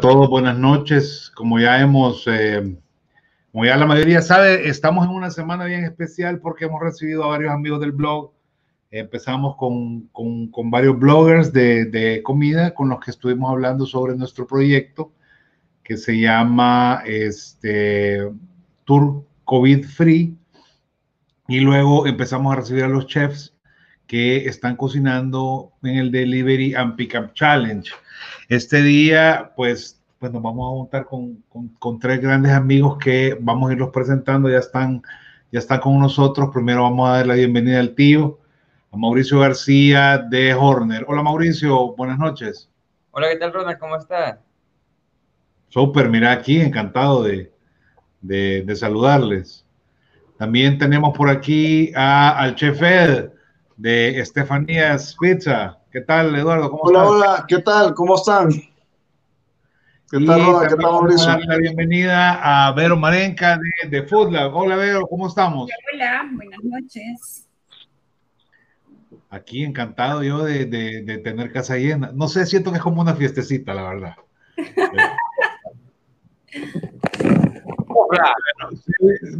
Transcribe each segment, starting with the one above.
todos, buenas noches. Como ya hemos, eh, como ya la mayoría sabe, estamos en una semana bien especial porque hemos recibido a varios amigos del blog. Empezamos con, con, con varios bloggers de, de, comida con los que estuvimos hablando sobre nuestro proyecto que se llama este, Tour COVID Free. Y luego empezamos a recibir a los chefs que están cocinando en el Delivery and Pickup Challenge. Este día, pues, pues nos vamos a juntar con, con, con, tres grandes amigos que vamos a irlos presentando, ya están, ya están con nosotros. Primero vamos a dar la bienvenida al tío, a Mauricio García de Horner. Hola Mauricio, buenas noches. Hola, ¿qué tal Ronald? ¿Cómo está? Súper, mira aquí, encantado de, de, de, saludarles. También tenemos por aquí a, al chef Ed de Estefanías Pizza. ¿Qué tal, Eduardo? ¿Cómo hola, estás? hola, ¿qué tal? ¿Cómo están? ¿Qué tal, Roda? ¿Qué tal, Mauricio? La bienvenida a Vero Marenca de, de Foodlab. Hola, Vero, ¿cómo estamos? Hola, buenas noches. Aquí encantado yo de, de, de, tener casa llena. No sé, siento que es como una fiestecita, la verdad.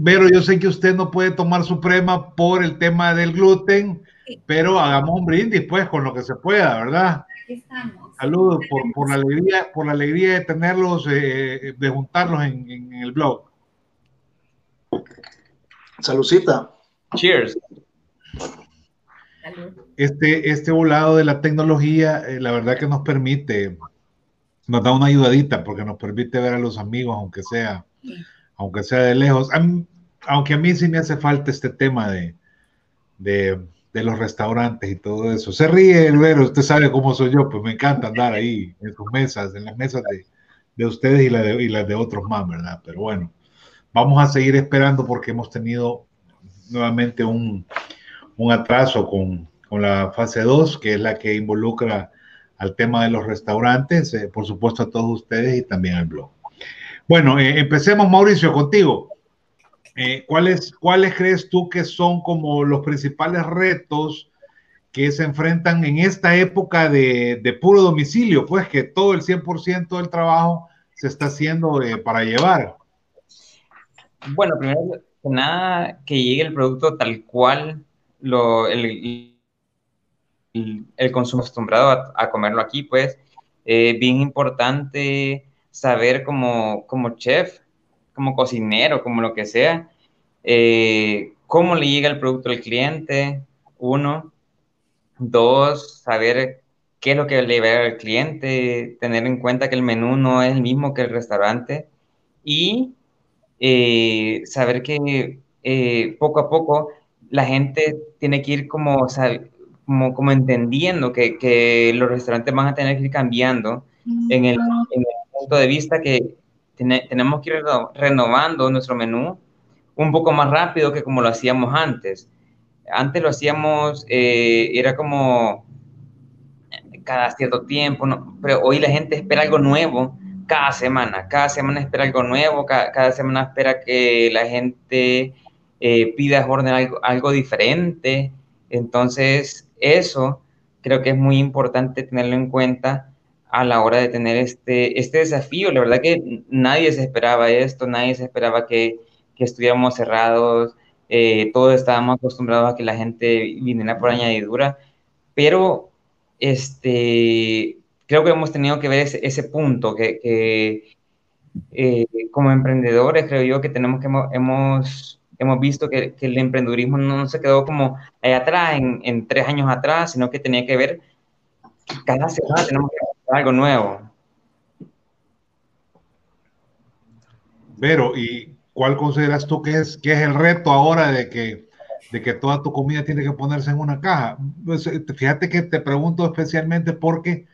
Pero yo sé que usted no puede tomar su prema por el tema del gluten, pero hagamos un brindis pues con lo que se pueda, ¿verdad? Saludos por, por, la alegría, por la alegría de tenerlos, eh, de juntarlos en, en, el blog. Saludcita. Cheers. Este, este volado de la tecnología, eh, la verdad que nos permite, nos da una ayudadita porque nos permite ver a los amigos, aunque sea, sí. aunque sea de lejos. A mí, aunque a mí sí me hace falta este tema de, de de los restaurantes y todo eso. Se ríe el ver, usted sabe cómo soy yo, pues me encanta andar ahí en sus mesas, en las mesas de, de ustedes y, la de, y las de otros más, ¿verdad? Pero bueno, vamos a seguir esperando porque hemos tenido nuevamente un, un atraso con, con, la fase 2, que es la que involucra al tema de los restaurantes, eh, por supuesto a todos ustedes y también al blog. Bueno, eh, empecemos Mauricio contigo. Eh, ¿cuáles, ¿Cuáles crees tú que son como los principales retos que se enfrentan en esta época de, de puro domicilio? Pues que todo el 100% del trabajo se está haciendo eh, para llevar. Bueno, primero que nada, que llegue el producto tal cual lo, el, el, el consumo acostumbrado a, a, comerlo aquí, pues, eh, bien importante saber como, como chef como cocinero, como lo que sea, eh, cómo le llega el producto al cliente, uno. Dos, saber qué es lo que le va al cliente, tener en cuenta que el menú no es el mismo que el restaurante y eh, saber que eh, poco a poco la gente tiene que ir como, como, como entendiendo que, que, los restaurantes van a tener que ir cambiando en el, en el punto de vista que tenemos que ir renovando nuestro menú un poco más rápido que como lo hacíamos antes. Antes lo hacíamos, eh, era como cada cierto tiempo, pero hoy la gente espera algo nuevo cada semana, cada semana espera algo nuevo, cada, cada semana espera que la gente eh, pida orden algo diferente. Entonces, eso creo que es muy importante tenerlo en cuenta a la hora de tener este, este desafío. La verdad que nadie se esperaba esto, nadie se esperaba que, que estuviéramos cerrados, eh, todos estábamos acostumbrados a que la gente viniera por añadidura, pero este, creo que hemos tenido que ver ese, ese punto, que, que eh, como emprendedores creo yo que tenemos que hemos, hemos visto que, que, el emprendedurismo no se quedó como ahí atrás, en, en tres años atrás, sino que tenía que ver cada semana tenemos que algo nuevo. Pero, ¿y cuál consideras tú que es, que es el reto ahora de que, de que toda tu comida tiene que ponerse en una caja? Pues, eh, fíjate que te pregunto especialmente porque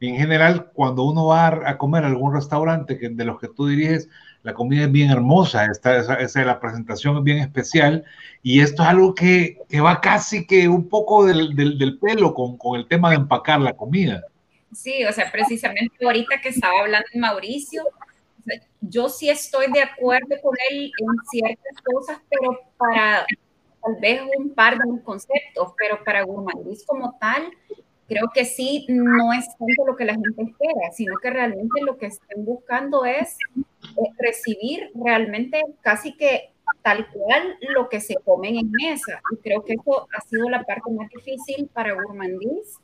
en general cuando uno va a comer a algún restaurante que, de los que tú diriges, la comida es bien hermosa, esta, esa, la presentación es bien especial y esto es algo que, que va casi que un poco del, del, del pelo con, con el tema de empacar la comida. Sí, o sea, precisamente ahorita que estaba hablando Mauricio, yo sí estoy de acuerdo con él en ciertas cosas, pero para tal vez un par de conceptos, pero para gourmandis como tal, creo que sí, no es tanto lo que la gente espera, sino que realmente lo que están buscando es eh, recibir realmente casi que tal cual lo que se comen en mesa. Y creo que eso ha sido la parte más difícil para Gourmandis,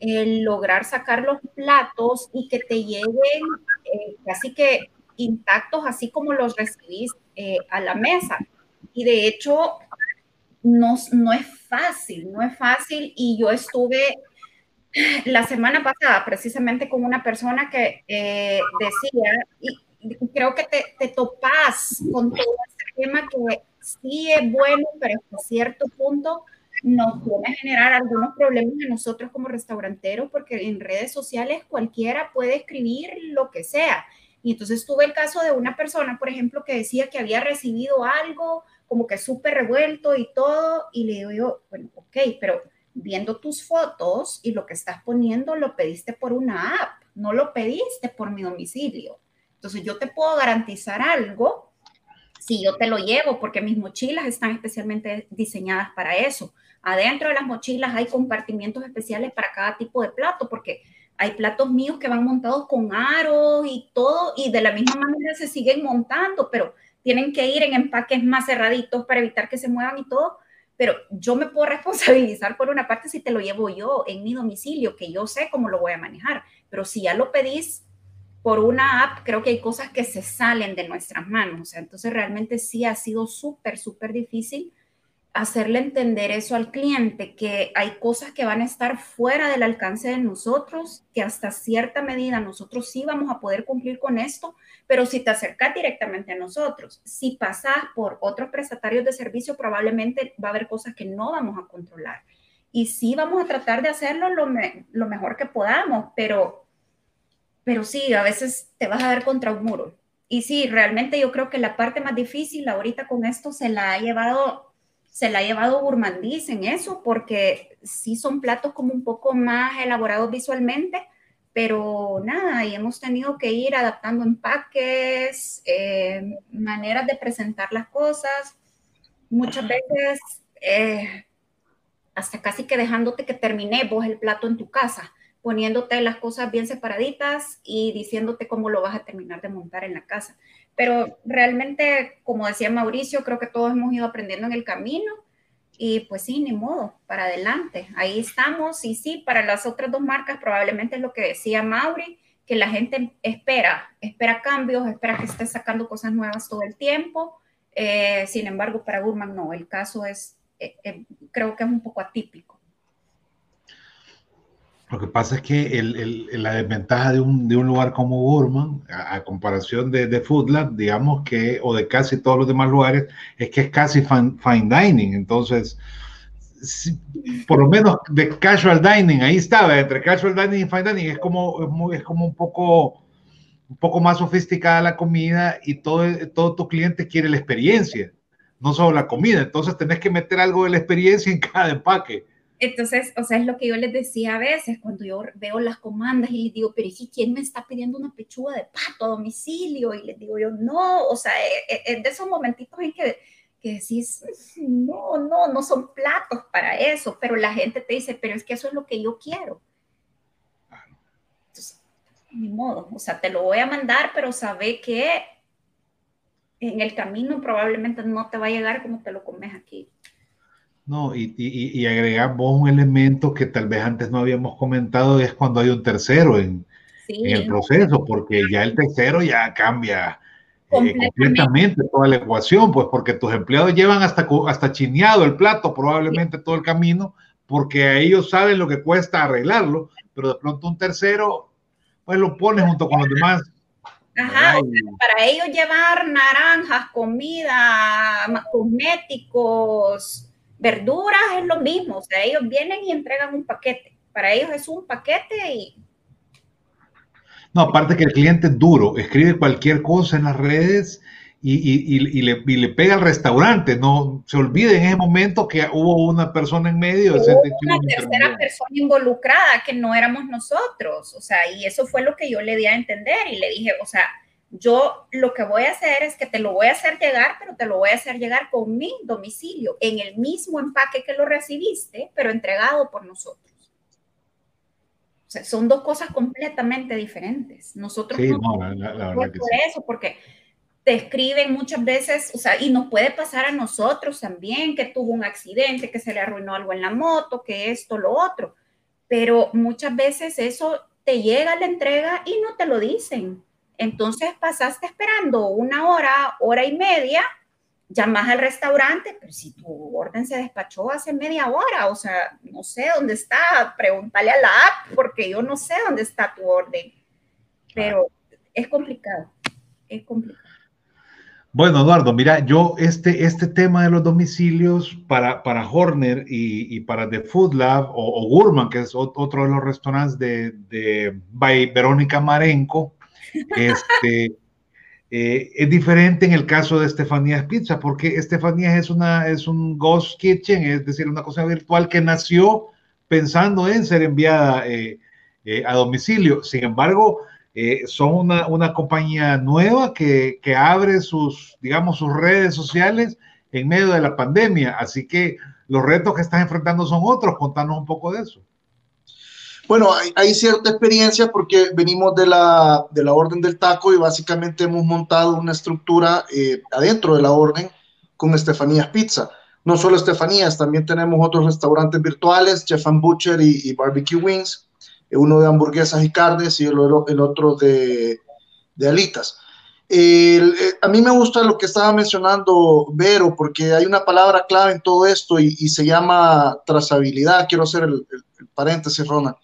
el lograr sacar los platos y que te lleguen eh, casi que intactos, así como los recibís eh, a la mesa. Y de hecho, no, no es fácil, no es fácil. Y yo estuve la semana pasada precisamente con una persona que eh, decía, y creo que te, te topas con todo este tema que sí es bueno, pero hasta cierto punto nos puede generar algunos problemas a nosotros como restauranteros, porque en redes sociales cualquiera puede escribir lo que sea. Y entonces tuve el caso de una persona, por ejemplo, que decía que había recibido algo como que súper revuelto y todo, y le digo yo, bueno, ok, pero viendo tus fotos y lo que estás poniendo, lo pediste por una app, no lo pediste por mi domicilio. Entonces yo te puedo garantizar algo si yo te lo llevo, porque mis mochilas están especialmente diseñadas para eso. Adentro de las mochilas hay compartimientos especiales para cada tipo de plato, porque hay platos míos que van montados con aros y todo, y de la misma manera se siguen montando, pero tienen que ir en empaques más cerraditos para evitar que se muevan y todo. Pero yo me puedo responsabilizar por una parte si te lo llevo yo en mi domicilio, que yo sé cómo lo voy a manejar. Pero si ya lo pedís por una app, creo que hay cosas que se salen de nuestras manos. Entonces realmente sí ha sido súper, súper difícil hacerle entender eso al cliente, que hay cosas que van a estar fuera del alcance de nosotros, que hasta cierta medida nosotros sí vamos a poder cumplir con esto, pero si te acercas directamente a nosotros, si pasas por otros prestatarios de servicio, probablemente va a haber cosas que no vamos a controlar. Y sí vamos a tratar de hacerlo lo, mejor que podamos, pero, pero sí, a veces te vas a dar contra un muro. Y sí, realmente yo creo que la parte más difícil ahorita con esto se la ha llevado se la ha llevado Gourmandis en eso, porque sí son platos como un poco más elaborados visualmente, pero nada, y hemos tenido que ir adaptando empaques, eh, maneras de presentar las cosas, muchas veces eh, hasta casi que dejándote que termine vos el plato en tu casa, poniéndote las cosas bien separaditas y diciéndote cómo lo vas a terminar de montar en la casa. Pero realmente, como decía Mauricio, creo que todos hemos ido aprendiendo en el camino y pues sí, ni modo, para adelante. Ahí estamos y sí, para las otras dos marcas probablemente es lo que decía Mauri, que la gente espera, espera cambios, espera que esté sacando cosas nuevas todo el tiempo. Eh, sin embargo, para Gurman no, el caso es, eh, eh, creo que es un poco atípico. Lo que pasa es que la desventaja de un, lugar como Burman, a, comparación de, de Food Lab, digamos que, o de casi todos los demás lugares, es que es casi fine, dining. Entonces, por lo menos de casual dining, ahí estaba, entre casual dining y fine dining, es como, es, como un poco, un poco más sofisticada la comida y todo, todo tu cliente quiere la experiencia, no solo la comida. Entonces, tenés que meter algo de la experiencia en cada empaque. Entonces, o sea, es lo que yo les decía a veces cuando yo veo las comandas y les digo, pero ¿y quién me está pidiendo una pechuga de pato a domicilio? Y les digo yo, no, o sea, es e, de esos momentitos en que, que decís, no, no, no son platos para eso, pero la gente te dice, pero es que eso es lo que yo quiero. Entonces, ni modo, o sea, te lo voy a mandar, pero sabe que en el camino probablemente no te va a llegar como te lo comes aquí. No, y, y, agregamos un elemento que tal vez antes no habíamos comentado, es cuando hay un tercero en, el proceso, porque ya el tercero ya cambia eh, completamente. toda la ecuación, pues porque tus empleados llevan hasta, hasta chineado el plato probablemente todo el camino, porque ellos saben lo que cuesta arreglarlo, pero de pronto un tercero, pues lo pones junto con los demás. Ajá, para ellos llevar naranjas, comida, cosméticos, Verduras es lo mismo, o sea, ellos vienen y entregan un paquete. Para ellos es un paquete y... No, aparte que el cliente es duro, escribe cualquier cosa en las redes y, le, le, pega al restaurante. No se olvide en ese momento que hubo una persona en medio. Hubo una tercera persona involucrada que no éramos nosotros. O sea, y eso fue lo que yo le di a entender y le dije, o sea, yo lo que voy a hacer es que te lo voy a hacer llegar, pero te lo voy a hacer llegar con mi domicilio, en el mismo empaque que lo recibiste, pero entregado por nosotros. son dos cosas completamente diferentes. Nosotros sí, no, la, la, verdad que por eso, porque te escriben muchas veces, o sea, y nos puede pasar a nosotros también, que tuvo un accidente, que se le arruinó algo en la moto, que esto, lo otro, pero muchas veces eso te llega la entrega y no te lo dicen. Entonces pasaste esperando una hora, hora y media, llamas al restaurante, pero si tu orden se despachó hace media hora, o sea, no sé dónde está, pregúntale a la app, porque yo no sé dónde está tu orden. Pero es complicado, es complicado. Bueno, Eduardo, mira, yo este, este tema de los domicilios para, para Horner y, y para The Food Lab o, o, Gurman, que es otro de los restaurantes de, de by Verónica Marenco, este, eh, es diferente en el caso de Estefanías Pizza, porque Estefanías es, una, es un ghost kitchen, es decir, una cosa virtual que nació pensando en ser enviada eh, eh, a domicilio. Sin embargo, son una, una, compañía nueva que, que, abre sus, digamos, sus redes sociales en medio de la pandemia. Así que los retos que estás enfrentando son otros. Contanos un poco de eso. Bueno, hay, hay, cierta experiencia porque venimos de la, de la orden del taco y básicamente hemos montado una estructura eh, adentro de la orden con Estefanías Pizza. No solo Estefanías, también tenemos otros restaurantes virtuales, Chef and Butcher y, y Barbecue Wings, eh, uno de hamburguesas y carnes y el, el otro de, de alitas. El, eh, a mí me gusta lo que estaba mencionando Vero, porque hay una palabra clave en todo esto y, y se llama trazabilidad. Quiero hacer el, el paréntesis, Ronald.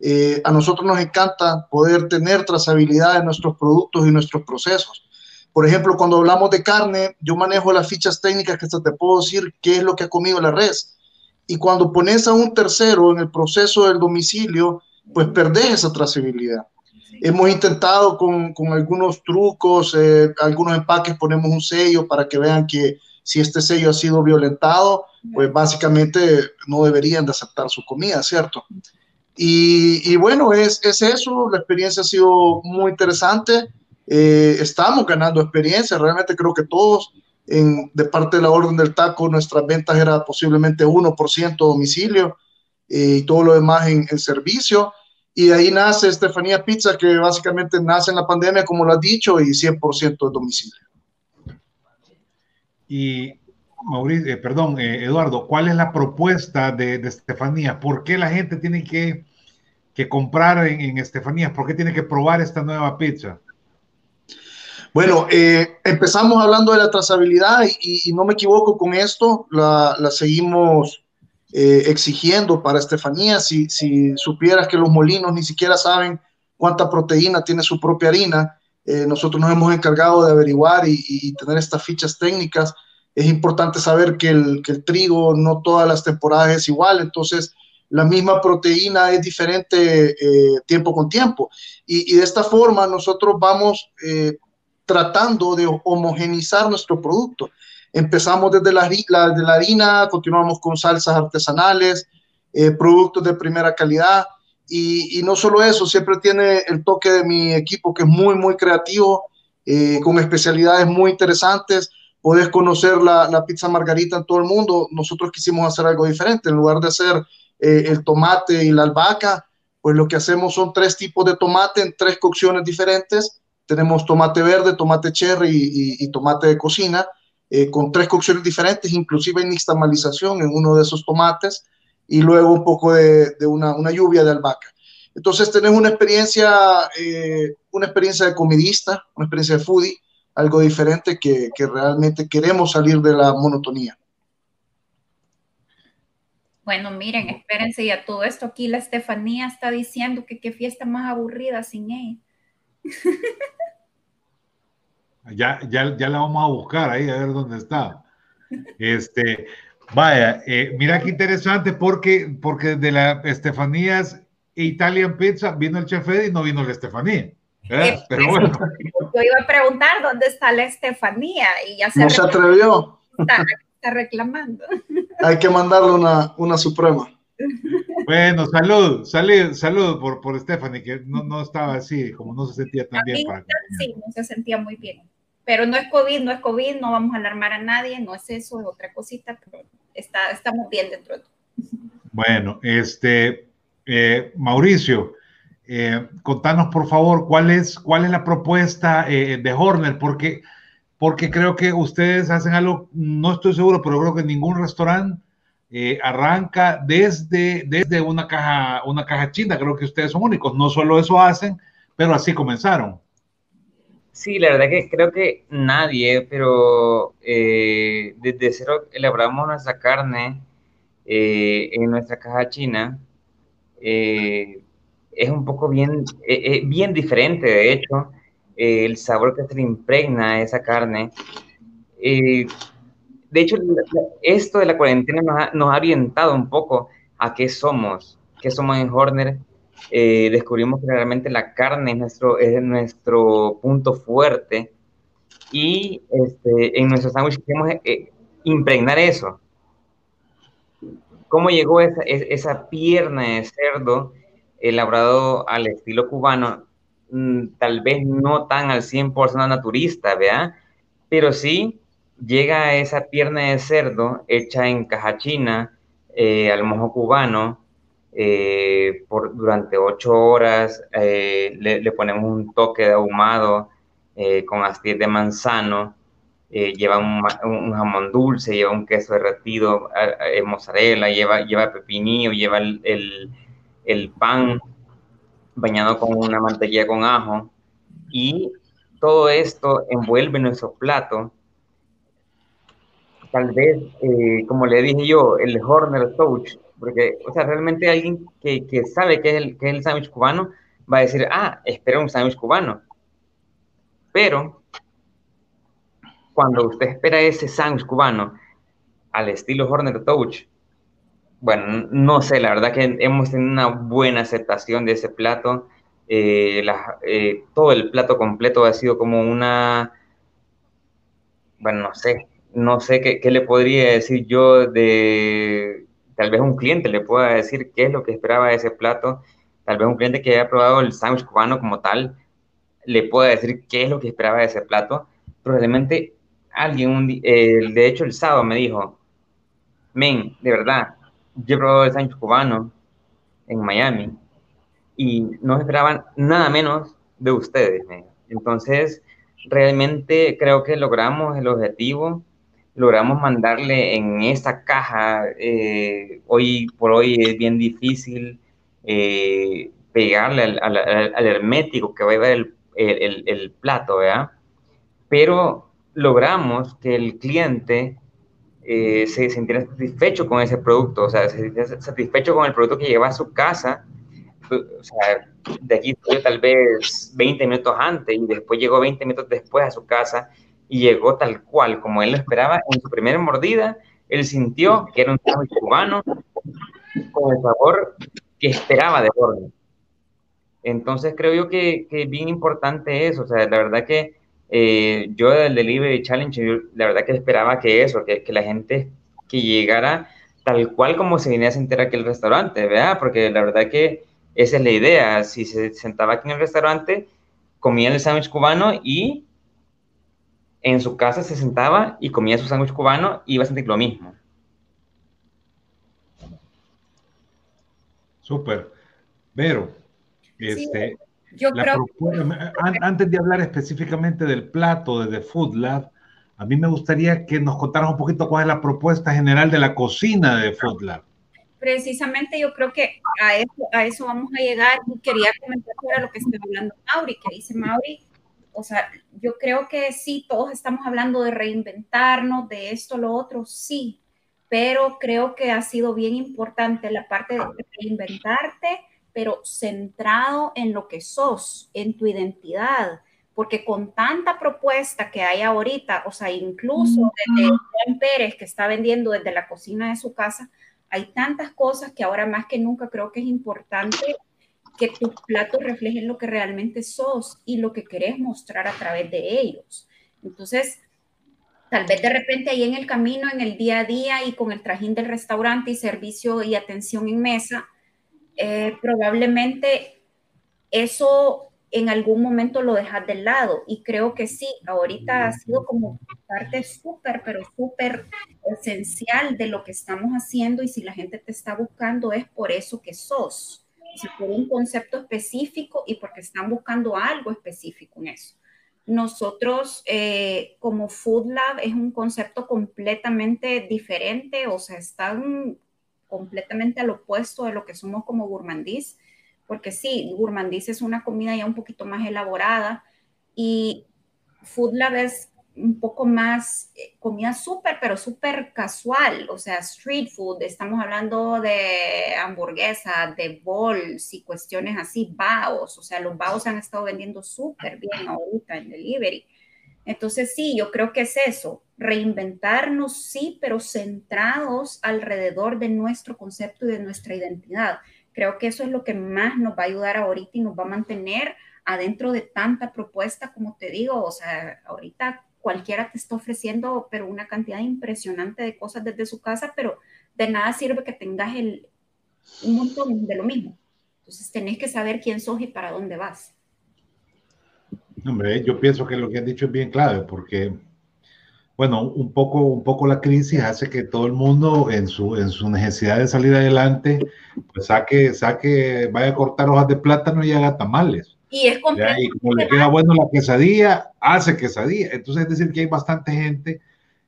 Eh, a nosotros nos encanta poder tener trazabilidad de nuestros productos y nuestros procesos. Por ejemplo, cuando hablamos de carne, yo manejo las fichas técnicas que hasta te puedo decir qué es lo que ha comido la res. Y cuando pones a un tercero en el proceso del domicilio, pues perdés esa trazabilidad. Hemos intentado con, con algunos trucos, eh, algunos empaques ponemos un sello para que vean que si este sello ha sido violentado, pues básicamente no deberían de aceptar su comida, ¿cierto? Y, y bueno, es, es, eso, la experiencia ha sido muy interesante, eh, estamos ganando experiencia, realmente creo que todos en, de parte de la orden del taco, nuestras ventas era posiblemente 1% domicilio eh, y todo lo demás en, en, servicio. Y de ahí nace Estefanía Pizza, que básicamente nace en la pandemia, como lo has dicho, y 100% de domicilio. Y Mauricio, eh, perdón, eh, Eduardo, ¿cuál es la propuesta de, de, Estefanía? ¿Por qué la gente tiene que, que comprar en, en, Estefanía? ¿Por qué tiene que probar esta nueva pizza? Bueno, eh, empezamos hablando de la trazabilidad y, y, no me equivoco con esto, la, la seguimos eh, exigiendo para Estefanía. Si, si, supieras que los molinos ni siquiera saben cuánta proteína tiene su propia harina, eh, nosotros nos hemos encargado de averiguar y, y tener estas fichas técnicas es importante saber que el, que el, trigo no todas las temporadas es igual, entonces la misma proteína es diferente eh, tiempo con tiempo. Y, y, de esta forma nosotros vamos eh, tratando de homogenizar nuestro producto. Empezamos desde la, la, de la harina, continuamos con salsas artesanales, eh, productos de primera calidad. Y, y, no solo eso, siempre tiene el toque de mi equipo que es muy, muy creativo, eh, con especialidades muy interesantes podés conocer la, la, pizza margarita en todo el mundo. Nosotros quisimos hacer algo diferente. En lugar de hacer eh, el tomate y la albahaca, pues lo que hacemos son tres tipos de tomate en tres cocciones diferentes. Tenemos tomate verde, tomate cherry y, tomate de cocina, eh, con tres cocciones diferentes, inclusive hay nixtamalización en uno de esos tomates y luego un poco de, una, lluvia de albahaca. Entonces tenemos una experiencia, eh, una experiencia de comidista, una experiencia de foodie, algo diferente que, realmente queremos salir de la monotonía. Bueno, miren, espérense ya todo esto aquí la Estefanía está diciendo que qué fiesta más aburrida sin ella. Ya, ya, ya la vamos a buscar ahí a ver dónde está. Este, vaya, eh, mira qué interesante porque, porque de la Estefanías Italian Pizza vino el chef Eddie y no vino la Estefanía. ¿Eh? Pero bueno. Yo iba a preguntar dónde está la Estefanía y ya se, no se atrevió. Está, está, reclamando. Hay que mandarle una, una suprema. Bueno, salud, salud, salud por, por Stephanie, que no, no estaba así, como no se sentía tan bien. Para sí, no se sentía muy bien. Pero no es COVID, no es COVID, no vamos a alarmar a nadie, no es eso, es otra cosita, pero está, estamos bien dentro de todo. Bueno, este, eh, Mauricio, Eh, contanos, por favor, cuál es, cuál es la propuesta eh, de Horner, porque, porque creo que ustedes hacen algo, no estoy seguro, pero creo que ningún restaurante eh, arranca desde, desde una, caja, una caja china. Creo que ustedes son únicos. No solo eso hacen, pero así comenzaron. Sí, la verdad que creo que nadie, pero desde cero elaboramos nuestra carne en nuestra caja china es un poco bien, eh, eh, bien diferente, de hecho, eh, el sabor que se le impregna a esa carne. de hecho, esto de la cuarentena nos ha, orientado un poco a qué somos, qué somos en Horner. descubrimos que realmente la carne es nuestro, es nuestro punto fuerte y este, en nuestro sándwich queremos impregnar eso. ¿Cómo llegó esa, esa pierna de cerdo elaborado al estilo cubano, tal vez no tan al 100% naturista, ¿verdad? Pero sí llega esa pierna de cerdo hecha en caja china, eh, al mojo cubano, eh, por, durante ocho horas, eh, le, ponemos un toque de ahumado con astillas de manzano, lleva un, jamón dulce, lleva un queso derretido, mozzarella, lleva, lleva pepinillo, lleva el el pan bañado con una mantequilla con ajo y todo esto envuelve nuestro plato. Tal vez, eh, como le dije yo, el Horner Touch, porque, o sea, realmente alguien que, que sabe que es el, que el sándwich cubano va a decir, ah, espera un sándwich cubano. Pero, cuando usted espera ese sándwich cubano al estilo Horner Touch, bueno, no sé, la verdad que hemos tenido una buena aceptación de ese plato. Eh, eh, todo el plato completo ha sido como una, bueno, no sé, no sé qué, le podría decir yo de, tal vez un cliente le pueda decir qué es lo que esperaba de ese plato, tal vez un cliente que haya probado el sándwich cubano como tal, le pueda decir qué es lo que esperaba de ese plato. Probablemente alguien, eh, de hecho el sábado me dijo, men, de verdad, yo probado el sándwich cubano en Miami y no esperaban nada menos de ustedes. Entonces, realmente creo que logramos el objetivo, logramos mandarle en esta caja, eh, hoy por hoy es bien difícil eh, pegarle al, hermético que va a llevar el, el plato, ¿verdad? Pero logramos que el cliente eh, se sintiera satisfecho con ese producto, o sea, se sintiera satisfecho con el producto que lleva a su casa. O sea, de aquí tal vez 20 minutos antes y después llegó 20 minutos después a su casa y llegó tal cual, como él lo esperaba. En su primera mordida, él sintió que era un sándwich cubano con el sabor que esperaba de orden. Entonces creo yo que, que es bien importante eso, o sea, la verdad que eh, yo del Delivery Challenge, la verdad que esperaba que eso, que, que, la gente que llegara tal cual como se venía a sentir aquí el restaurante, ¿verdad? Porque la verdad que esa es la idea. Si se sentaba aquí en el restaurante, comía el sándwich cubano y en su casa se sentaba y comía su sándwich cubano y iba a sentir lo mismo. Súper. Pero, este, yo creo Antes de hablar específicamente del plato de The Food Lab, a mí me gustaría que nos contaras un poquito cuál es la propuesta general de la cocina de Food Lab. Precisamente yo creo que a eso, a eso vamos a llegar y quería comentar sobre lo que está hablando Mauri, que dice Mauri, o sea, yo creo que sí, todos estamos hablando de reinventarnos, de esto, lo otro, sí, pero creo que ha sido bien importante la parte de reinventarte pero centrado en lo que sos, en tu identidad, porque con tanta propuesta que hay ahorita, o sea, incluso desde Juan Pérez que está vendiendo desde la cocina de su casa, hay tantas cosas que ahora más que nunca creo que es importante que tus platos reflejen lo que realmente sos y lo que querés mostrar a través de ellos. Entonces, tal vez de repente ahí en el camino, en el día a día y con el trajín del restaurante y servicio y atención en mesa, eh, probablemente eso en algún momento lo dejas de lado y creo que sí, ahorita ha sido como parte súper, pero súper esencial de lo que estamos haciendo y si la gente te está buscando es por eso que sos, por un concepto específico y porque están buscando algo específico en eso. Nosotros, eh, como Food Lab, es un concepto completamente diferente, o sea, están completamente al opuesto de lo que somos como gourmandís, porque sí, gourmandís es una comida ya un poquito más elaborada y Food Lab es un poco más eh, comida súper, pero súper casual, o sea, street food, estamos hablando de hamburguesa, de bowls y cuestiones así, baos, o sea, los baos han estado vendiendo súper bien ahorita en delivery. Entonces, sí, yo creo que es eso, reinventarnos, sí, pero centrados alrededor de nuestro concepto y de nuestra identidad. Creo que eso es lo que más nos va a ayudar ahorita y nos va a mantener adentro de tanta propuesta, como te digo, o sea, ahorita cualquiera te está ofreciendo, pero una cantidad impresionante de cosas desde su casa, pero de nada sirve que tengas el, un montón de lo mismo. Entonces tenés que saber quién sos y para dónde vas. Hombre, yo pienso que lo que has dicho es bien clave, porque, bueno, un poco, un poco la crisis hace que todo el mundo en su, en su necesidad de salir adelante, pues saque, saque, vaya a cortar hojas de plátano y haga tamales. Y es. Y como le queda bueno la quesadilla, hace quesadilla. Entonces, es decir, que hay bastante gente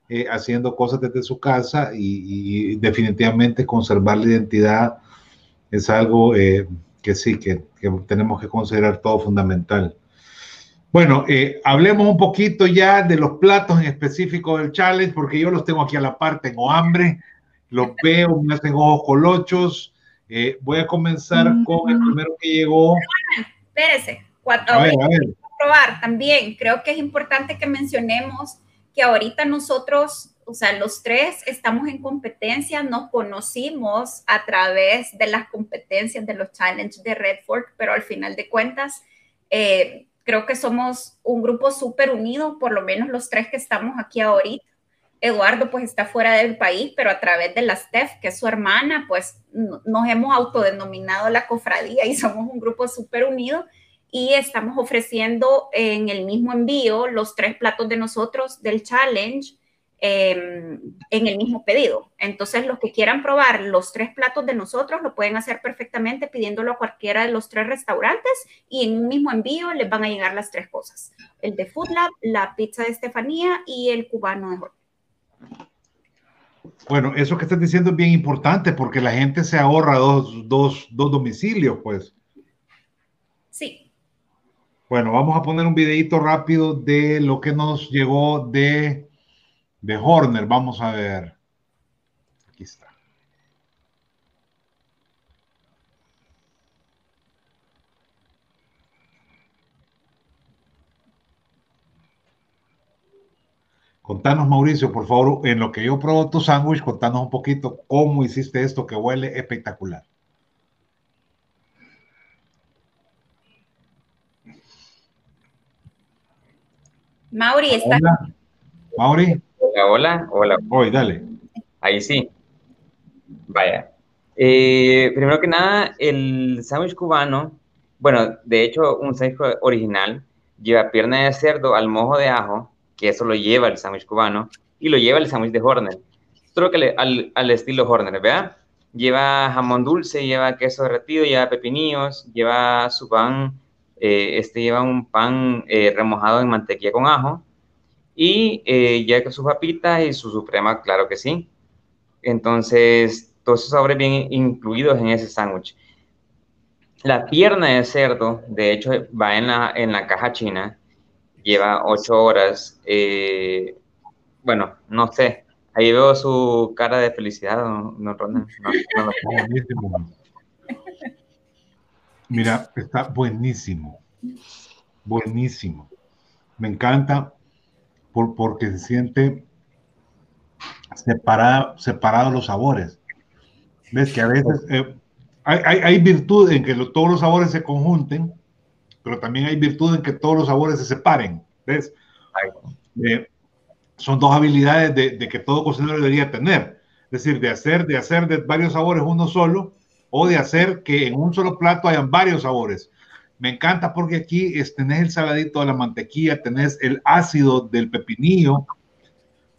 eh, haciendo cosas desde su casa y, definitivamente conservar la identidad es algo eh, que sí, que, tenemos que considerar todo fundamental. Bueno, eh, hablemos un poquito ya de los platos en específico del challenge, porque yo los tengo aquí a la parte, tengo hambre, los veo, me hacen ojos colochos. voy a comenzar con el primero que llegó espérese, cuatro, a probar también. Creo que es importante que mencionemos que ahorita nosotros, o sea, los tres estamos en competencia, nos conocimos a través de las competencias de los challenges de Red Fork, pero al final de cuentas, eh, creo que somos un grupo súper unido, por lo menos los tres que estamos aquí ahorita. Eduardo pues está fuera del país, pero a través de la Steph, que es su hermana, pues nos hemos autodenominado la cofradía y somos un grupo súper unido y estamos ofreciendo en el mismo envío los tres platos de nosotros del challenge em, en el mismo pedido. Entonces, los que quieran probar los tres platos de nosotros lo pueden hacer perfectamente pidiéndolo a cualquiera de los tres restaurantes y en un mismo envío les van a llegar las tres cosas. El de Food Lab, la pizza de Estefanía y el cubano de Jorge. Bueno, eso que estás diciendo es bien importante porque la gente se ahorra dos, dos, dos domicilios, pues. Sí. Bueno, vamos a poner un videito rápido de lo que nos llegó de, de Horner. Vamos a ver. Aquí está. Contanos, Mauricio, por favor, en lo que yo pruebo tu sándwich, contanos un poquito cómo hiciste esto que huele espectacular. Mauri, está. Hola. Mauri. Hola, hola, hola. Hoy, dale. Ahí sí. Vaya. Eh, primero que nada, el sándwich cubano, bueno, de hecho, un sándwich original lleva pierna de cerdo al mojo de ajo, que eso lo lleva el sándwich cubano y lo lleva el sándwich de Horner. Creo que al, al, estilo Horner, ¿verdad? Lleva jamón dulce, lleva queso derretido, lleva pepinillos, lleva su pan, eh, este lleva un pan eh, remojado en mantequilla con ajo y eh, lleva sus papitas y su suprema, claro que sí. Entonces, todos esos sabores bien incluidos en ese sándwich. La pierna de cerdo, de hecho, va en la, en la caja china lleva ocho horas. Eh, bueno, no sé. Ahí veo su cara de felicidad, no, no, Mira, está buenísimo. Buenísimo. Me encanta por, porque se siente separado, separado los sabores. Ves que a veces eh, hay, hay, hay, virtud en que todos los sabores se conjunten pero también hay virtud en que todos los sabores se separen. ¿Ves? Eh, son dos habilidades de, de, que todo cocinero debería tener. Es decir, de hacer, de hacer de varios sabores uno solo o de hacer que en un solo plato hayan varios sabores. Me encanta porque aquí es, tenés el saladito de la mantequilla, tenés el ácido del pepinillo,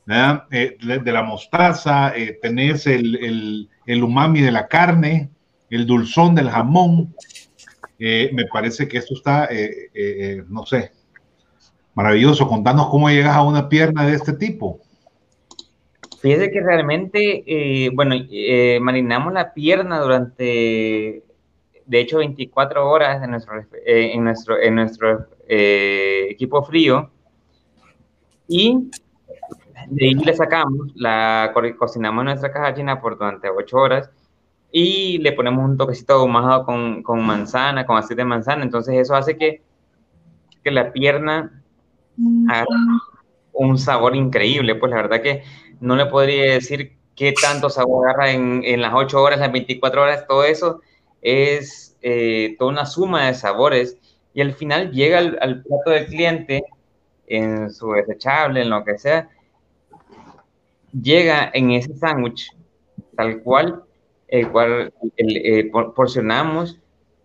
eh, de, la mostaza, eh, tenés el, umami de la carne, el dulzón del jamón. Eh, me parece que esto está, no sé, maravilloso. Contanos cómo llegas a una pierna de este tipo. Fíjese que realmente, bueno, marinamos la pierna durante de hecho 24 horas en nuestro, eh, en nuestro, en nuestro eh, equipo frío. Y de ahí le sacamos, la cocinamos nuestra caja china por durante 8 horas y le ponemos un toquecito ahumado con, con manzana, con aceite de manzana, entonces eso hace que, que la pierna haga un sabor increíble, pues la verdad que no le podría decir qué tanto sabor agarra en, en las 8 horas, las 24 horas, todo eso, es eh, toda una suma de sabores y al final llega al, plato del cliente en su desechable, en lo que sea, llega en ese sándwich tal cual, el cual eh, porcionamos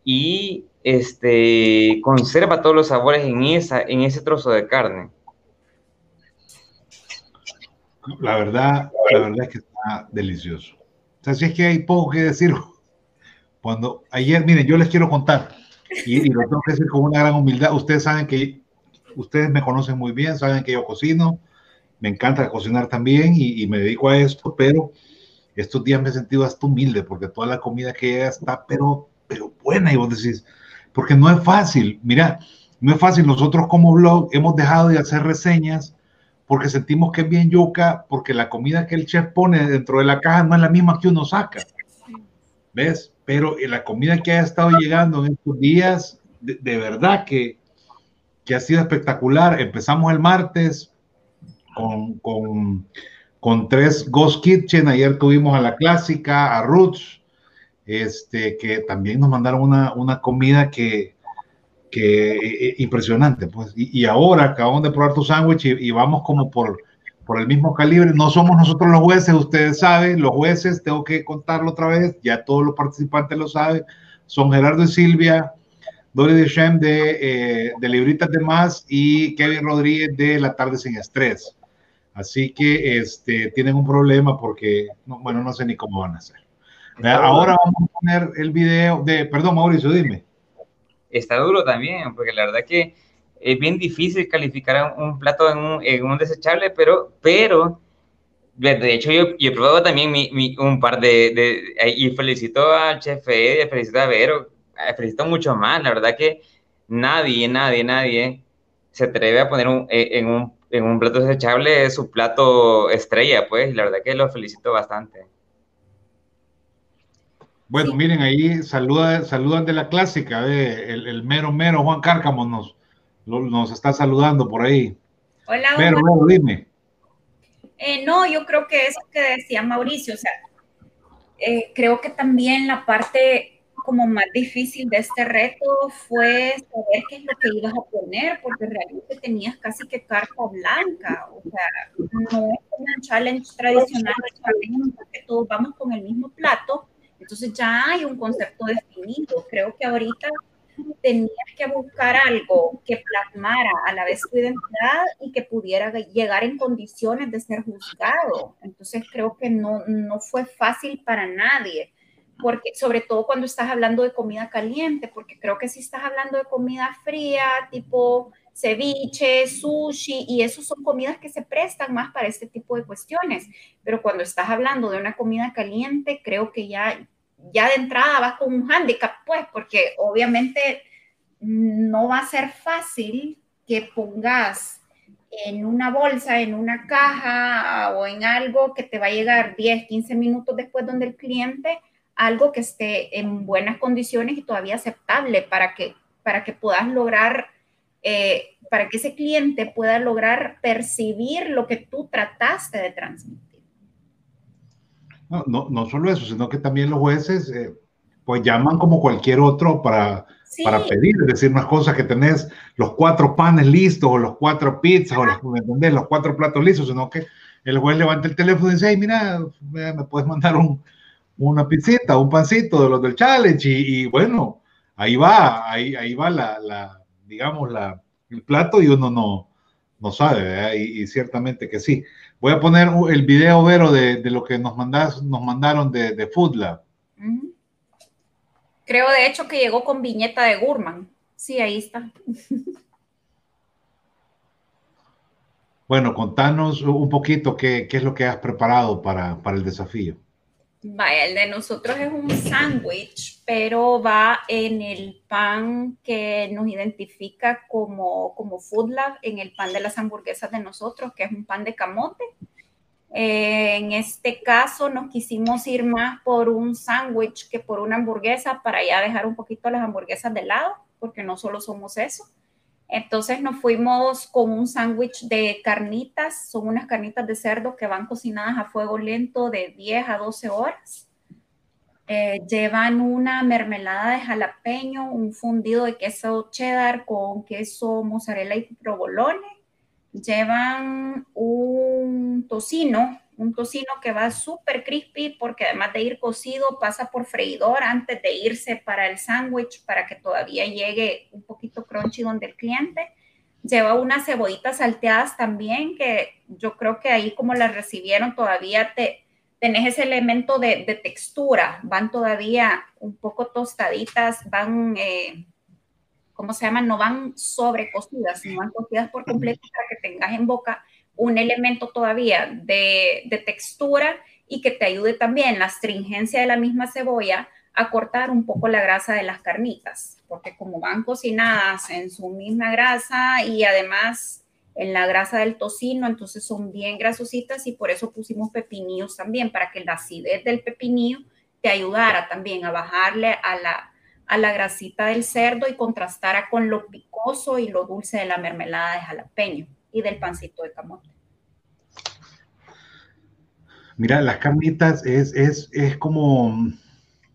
y este, conserva todos los sabores en, esa, en ese trozo de carne. La verdad, la verdad es que está delicioso. O sea, si es que hay poco que decir, cuando ayer, miren, yo les quiero contar, y, lo tengo que decir con una gran humildad, ustedes saben que, ustedes me conocen muy bien, saben que yo cocino, me encanta cocinar también y, me dedico a esto, pero estos días me he sentido hasta humilde porque toda la comida que llega está, pero, pero buena, y vos decís, porque no es fácil, mira, no es fácil, nosotros como blog hemos dejado de hacer reseñas porque sentimos que es bien yuca, porque la comida que el chef pone dentro de la caja no es la misma que uno saca. ¿Ves? pero la comida que ha estado llegando en estos días, de, verdad que, que, ha sido espectacular. Empezamos el martes con, con, con, tres Ghost Kitchen, ayer tuvimos a la clásica, a Roots, este, que también nos mandaron una, una comida que, que eh, impresionante, pues, y, ahora acabamos de probar tu sándwich y vamos como por por el mismo calibre. No somos nosotros los jueces, ustedes saben, los jueces, tengo que contarlo otra vez, ya todos los participantes lo saben, son Gerardo y Silvia, Dori de Shem de, eh, de Libritas de Más y Kevin Rodríguez de La Tarde Sin Estrés. Así que este, tienen un problema porque, bueno, no sé ni cómo van a hacer. Ahora vamos a poner el video de, perdón, Mauricio, dime. Está duro también, porque la verdad que es bien difícil calificar un plato en un, en un desechable, pero, pero de hecho yo, yo he probado también mi, un par de, de, y felicito al chef felicito a Vero, eh, felicito mucho más, la verdad que nadie, nadie, nadie se atreve a poner un, eh, en, un, en un plato desechable su plato estrella, pues, la verdad que lo felicito bastante. Bueno, miren, ahí saluda, saludan de la clásica, el, el, mero mero Juan Cárcamo nos, nos está saludando por ahí. Hola, Pero, dime. Eh, no, yo creo que eso que decía Mauricio, o sea, eh, creo que también la parte como más difícil de este reto fue saber qué es lo que ibas a poner, porque realmente tenías casi que carta blanca, o sea, no es un challenge tradicional, que todos vamos con el mismo plato, entonces ya hay un concepto definido. Creo que ahorita tenías que buscar algo que plasmara a la vez tu identidad y que pudiera llegar en condiciones de ser juzgado. Entonces creo que no, no fue fácil para nadie, porque sobre todo cuando estás hablando de comida caliente, porque creo que si estás hablando de comida fría, tipo ceviche, sushi, y eso son comidas que se prestan más para este tipo de cuestiones. Pero cuando estás hablando de una comida caliente, creo que ya ya de entrada vas con un hándicap, pues, porque obviamente no va a ser fácil que pongas en una bolsa, en una caja o en algo que te va a llegar 10, 15 minutos después donde el cliente, algo que esté en buenas condiciones y todavía aceptable para que, para que puedas lograr, eh, para que ese cliente pueda lograr percibir lo que tú trataste de transmitir. No, no, no solo eso, sino que también los jueces eh, pues llaman como cualquier otro para, para pedir, es decir, unas cosas que tenés los cuatro panes listos o los cuatro pizzas o los, los cuatro platos listos, sino que el juez levanta el teléfono y dice, hey, mira, me puedes mandar un, una pizzita, un pancito de los del challenge y, bueno, ahí va, ahí, ahí va la, la digamos, la, el plato y uno no, no sabe, y, y, ciertamente que sí. Voy a poner el video, Vero, de, de lo que nos, mandas, nos mandaron de, de Food Lab. Creo de hecho que llegó con viñeta de Gurman. Sí, ahí está. Bueno, contanos un poquito qué, qué es lo que has preparado para, para el desafío. Vaya, el de nosotros es un sándwich, pero va en el pan que nos identifica como, como Food Lab, en el pan de las hamburguesas de nosotros, que es un pan de camote. Eh, en este caso nos quisimos ir más por un sándwich que por una hamburguesa para ya dejar un poquito las hamburguesas de lado, porque no solo somos eso. Entonces nos fuimos con un sándwich de carnitas, son unas carnitas de cerdo que van cocinadas a fuego lento de 10 a 12 horas. Eh, llevan una mermelada de jalapeño, un fundido de queso cheddar con queso mozzarella y provolone. Llevan un tocino, un tocino que va súper crispy porque además de ir cocido pasa por freidor antes de irse para el sándwich para que todavía llegue un poquito crunchy donde el cliente. Lleva unas cebollitas salteadas también que yo creo que ahí como las recibieron todavía te tenés ese elemento de, textura, van todavía un poco tostaditas, van, eh, ¿cómo se llaman? No van sobrecocidas, sino van cocidas por completo para que tengas en boca un elemento todavía de, textura y que te ayude también la astringencia de la misma cebolla a cortar un poco la grasa de las carnitas, porque como van cocinadas en su misma grasa y además en la grasa del tocino, entonces son bien grasositas y por eso pusimos pepinillos también, para que la acidez del pepinillo te ayudara también a bajarle a la, a la grasita del cerdo y contrastara con lo picoso y lo dulce de la mermelada de jalapeño y del pancito de camote. Mira, las carnitas es, es, es como,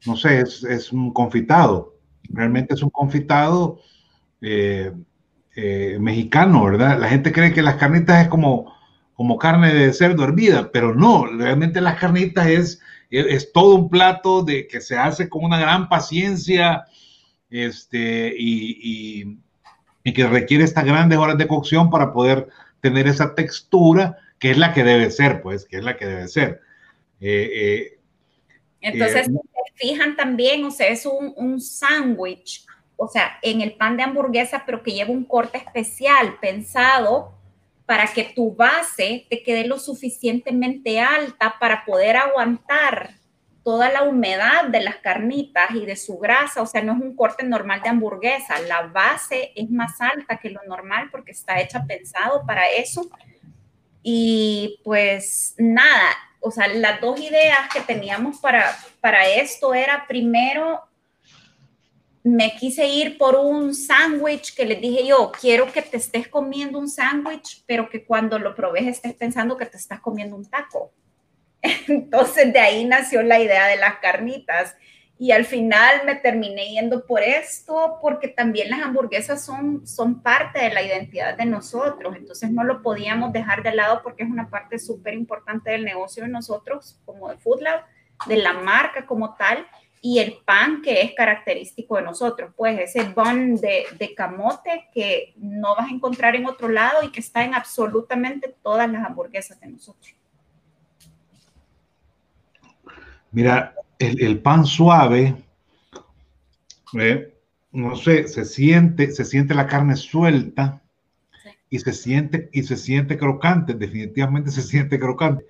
no sé, es, es, un confitado. Realmente es un confitado eh, eh, mexicano, ¿verdad? La gente cree que las carnitas es como, como carne de cerdo hervida, pero no, realmente las carnitas es, es, todo un plato de, que se hace con una gran paciencia este, y, y y que requiere estas grandes horas de cocción para poder tener esa textura que es la que debe ser, pues, que es la que debe ser. Eh, eh, Entonces, eh, se fijan también, o sea, es un, un sándwich, o sea, en el pan de hamburguesa, pero que lleva un corte especial pensado para que tu base te quede lo suficientemente alta para poder aguantar toda la humedad de las carnitas y de su grasa, o sea, no es un corte normal de hamburguesa, la base es más alta que lo normal porque está hecha pensado para eso. Y pues nada, o sea, las dos ideas que teníamos para, para esto era primero, me quise ir por un sándwich que les dije yo, quiero que te estés comiendo un sándwich, pero que cuando lo probes estés pensando que te estás comiendo un taco. Entonces de ahí nació la idea de las carnitas. Y al final me terminé yendo por esto porque también las hamburguesas son, son parte de la identidad de nosotros. Entonces no lo podíamos dejar de lado porque es una parte súper importante del negocio de nosotros, como de Food de la marca como tal y el pan que es característico de nosotros, pues ese bun de, camote que no vas a encontrar en otro lado y que está en absolutamente todas las hamburguesas de nosotros. Mira, el, pan suave, eh, no sé, se siente, se siente la carne suelta y se siente y se siente crocante, definitivamente se siente crocante.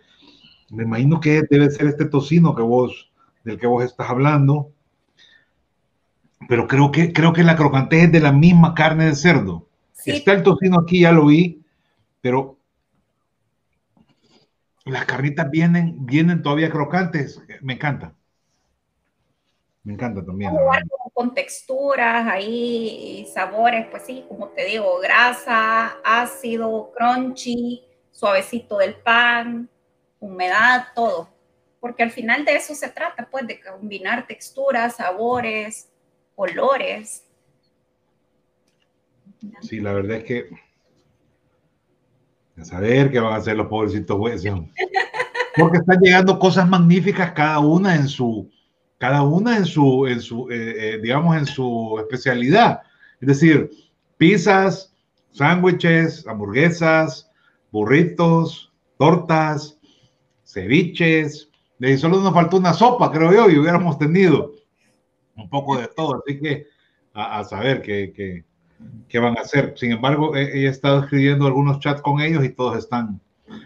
Me imagino que debe ser este tocino que vos, del que vos estás hablando, pero creo que, creo que la crocante es de la misma carne de cerdo. Está el tocino aquí, ya lo vi, pero las carnitas vienen, vienen todavía crocantes. Me encanta. Me encanta también. Con texturas, ahí sabores, pues sí, como te digo, grasa, ácido, crunchy, suavecito del pan, humedad, todo. Porque al final de eso se trata, pues, de combinar texturas, sabores, olores. Sí, la verdad es que a saber qué van a hacer los pobrecitos jueces. Porque están llegando cosas magníficas cada una en su, cada una en su, en su eh, eh, digamos, en su especialidad. Es decir, pizzas, sándwiches, hamburguesas, burritos, tortas, ceviches. Y solo nos faltó una sopa, creo yo, y hubiéramos tenido. un poco de todo, así que a, saber qué, qué, van a hacer. Sin embargo, he, estado escribiendo algunos chats con ellos y todos están,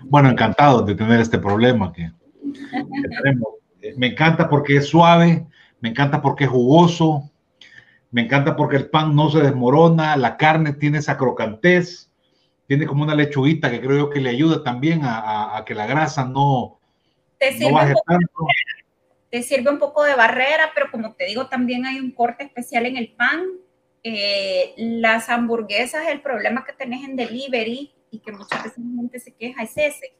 bueno, encantados de tener este problema que, tenemos. Me encanta porque es suave, me encanta porque es jugoso, me encanta porque el pan no se desmorona, la carne tiene esa crocantez, tiene como una lechuguita que creo yo que le ayuda también a, que la grasa no, no baje tanto te sirve un poco de barrera, pero como te digo, también hay un corte especial en el pan. Eh, las hamburguesas, el problema que tenés en delivery y que muchas veces la gente se queja es ese,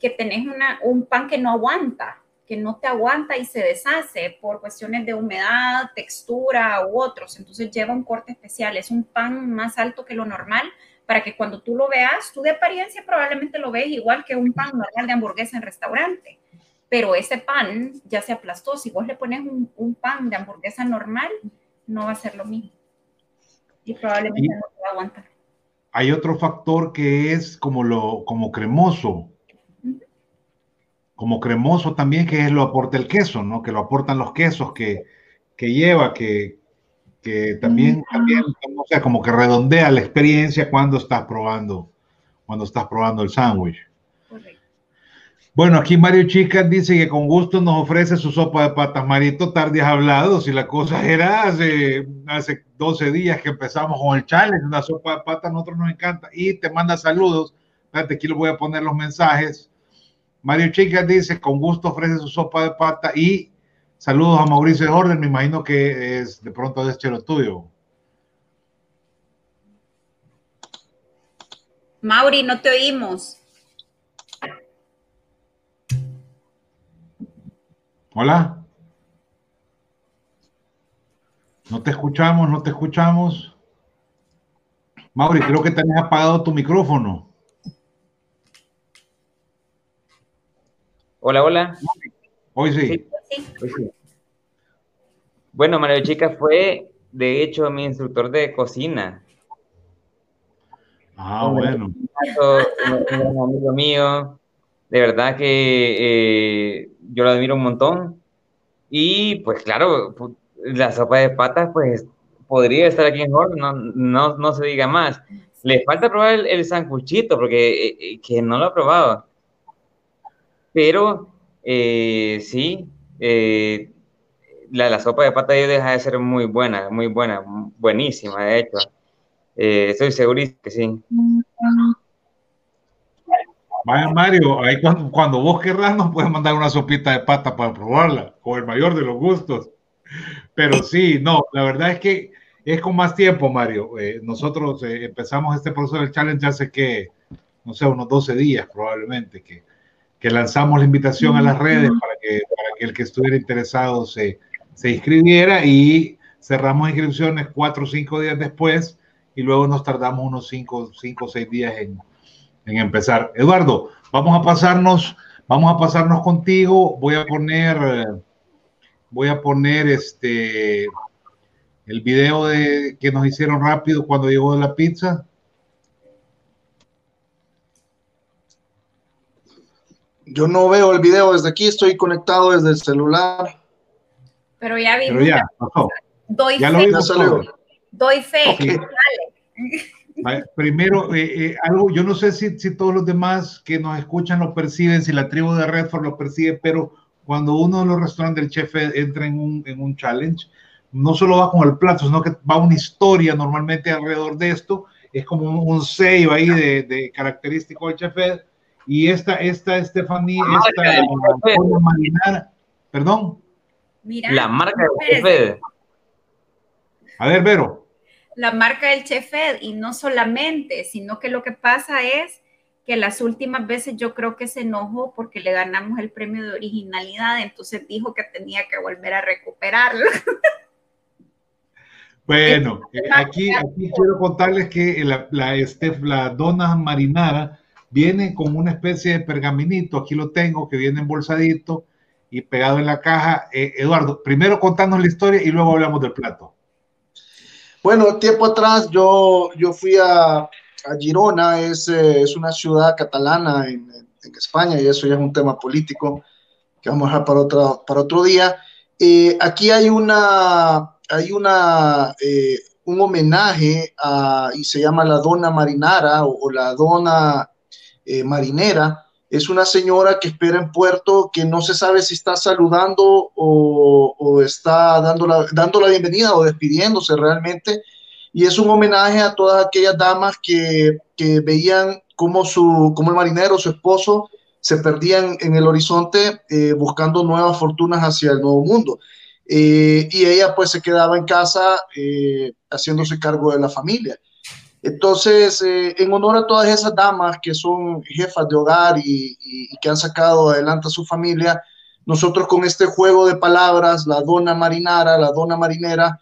que tenés un pan que no aguanta, que no te aguanta y se deshace por cuestiones de humedad, textura u otros. Entonces lleva un corte especial, es un pan más alto que lo normal para que cuando tú lo veas, tú de apariencia probablemente lo ves igual que un pan normal de hamburguesa en restaurante pero ese pan ya se aplastó. Si vos le pones un, pan de hamburguesa normal, no va a ser lo mismo. Y probablemente no. Hay otro factor que es como lo como cremoso. Como cremoso también que es lo aporta el queso, ¿no? Que lo aportan los quesos que, lleva, que, también, también, o sea, como que redondea la experiencia cuando estás probando, cuando estás probando el sándwich. Bueno, aquí Mario Chicas dice que con gusto nos ofrece su sopa de patas. Marito, tarde has hablado. Si la cosa era hace, hace 12 días que empezamos con el challenge, una sopa de patas, a nosotros nos encanta. Y te manda saludos. Espérate, aquí les voy a poner los mensajes. Mario Chicas dice, con gusto ofrece su sopa de pata y saludos a Mauricio Orden, me imagino que es de pronto es chelo tuyo. Mauri, no te oímos. Hola. No te escuchamos, no te escuchamos. Mauri, creo que tenés apagado tu micrófono. Hola, hola. Hoy sí. Bueno, Mario Chica fue, de hecho, mi instructor de cocina. Ah, bueno. Un, amigo mío. De verdad que eh, yo lo admiro un montón. Y pues claro, la sopa de patas pues podría estar aquí en no, no, no, se diga más. Le falta probar el, el porque eh, eh, que no lo ha probado. Pero eh, sí, la, la, sopa de patas deja de ser muy buena, muy buena, buenísima de hecho. estoy segurísimo que sí. Vaya Mario, ahí cuando, vos querrás nos puedes mandar una sopita de pata para probarla, con el mayor de los gustos. Pero sí, no, la verdad es que es con más tiempo, Mario. Eh, nosotros eh, empezamos este proceso del challenge hace que, no sé, unos 12 días probablemente, que, que lanzamos la invitación a las redes para que, para que el que estuviera interesado se, se inscribiera y cerramos inscripciones cuatro o cinco días después y luego nos tardamos unos cinco o seis días en, en empezar. Eduardo, vamos a pasarnos, vamos a pasarnos contigo. Voy a poner, voy a poner este el video de que nos hicieron rápido cuando llegó la pizza. Yo no veo el video desde aquí, estoy conectado desde el celular. Pero ya vi. Pero ya, pasó. Doy ya fe. Lo Doy fe. Primero, eh, eh, algo, yo no sé si, si, todos los demás que nos escuchan lo perciben, si la tribu de Redford lo percibe, pero cuando uno de los restaurantes del chef entra en un, en un challenge, no solo va con el plato, sino que va una historia normalmente alrededor de esto, es como un, un sello ahí de, de, característico del chef y esta, esta Estefanía, esta marinara, perdón. Mira, la marca del chef A ver, Vero la marca del Chef Ed y no solamente, sino que lo que pasa es que las últimas veces yo creo que se enojó porque le ganamos el premio de originalidad, entonces dijo que tenía que volver a recuperarlo. Bueno, eh, aquí, aquí quiero contarles que la, la, este, la dona marinara viene con una especie de pergaminito, aquí lo tengo, que viene embolsadito y pegado en la caja. Eh, Eduardo, primero contanos la historia y luego hablamos del plato. Bueno, tiempo atrás yo, yo fui a, a Girona, es, eh, es, una ciudad catalana en, en, España y eso ya es un tema político que vamos a dejar para, otra, para otro día. Eh, aquí hay una, hay una, eh, un homenaje a, y se llama la dona marinara o, la dona marinera. Es una señora que espera en puerto que no se sabe si está saludando o, está dando la, dando la bienvenida o despidiéndose realmente. Y es un homenaje a todas aquellas damas que, que veían cómo, su, cómo el marinero, su esposo, se perdían en el horizonte eh, buscando nuevas fortunas hacia el nuevo mundo. Eh, y ella pues se quedaba en casa eh, haciéndose cargo de la familia. Entonces, en honor a todas esas damas que son jefas de hogar y, que han sacado adelante a su familia, nosotros con este juego de palabras, la dona marinara, la dona marinera,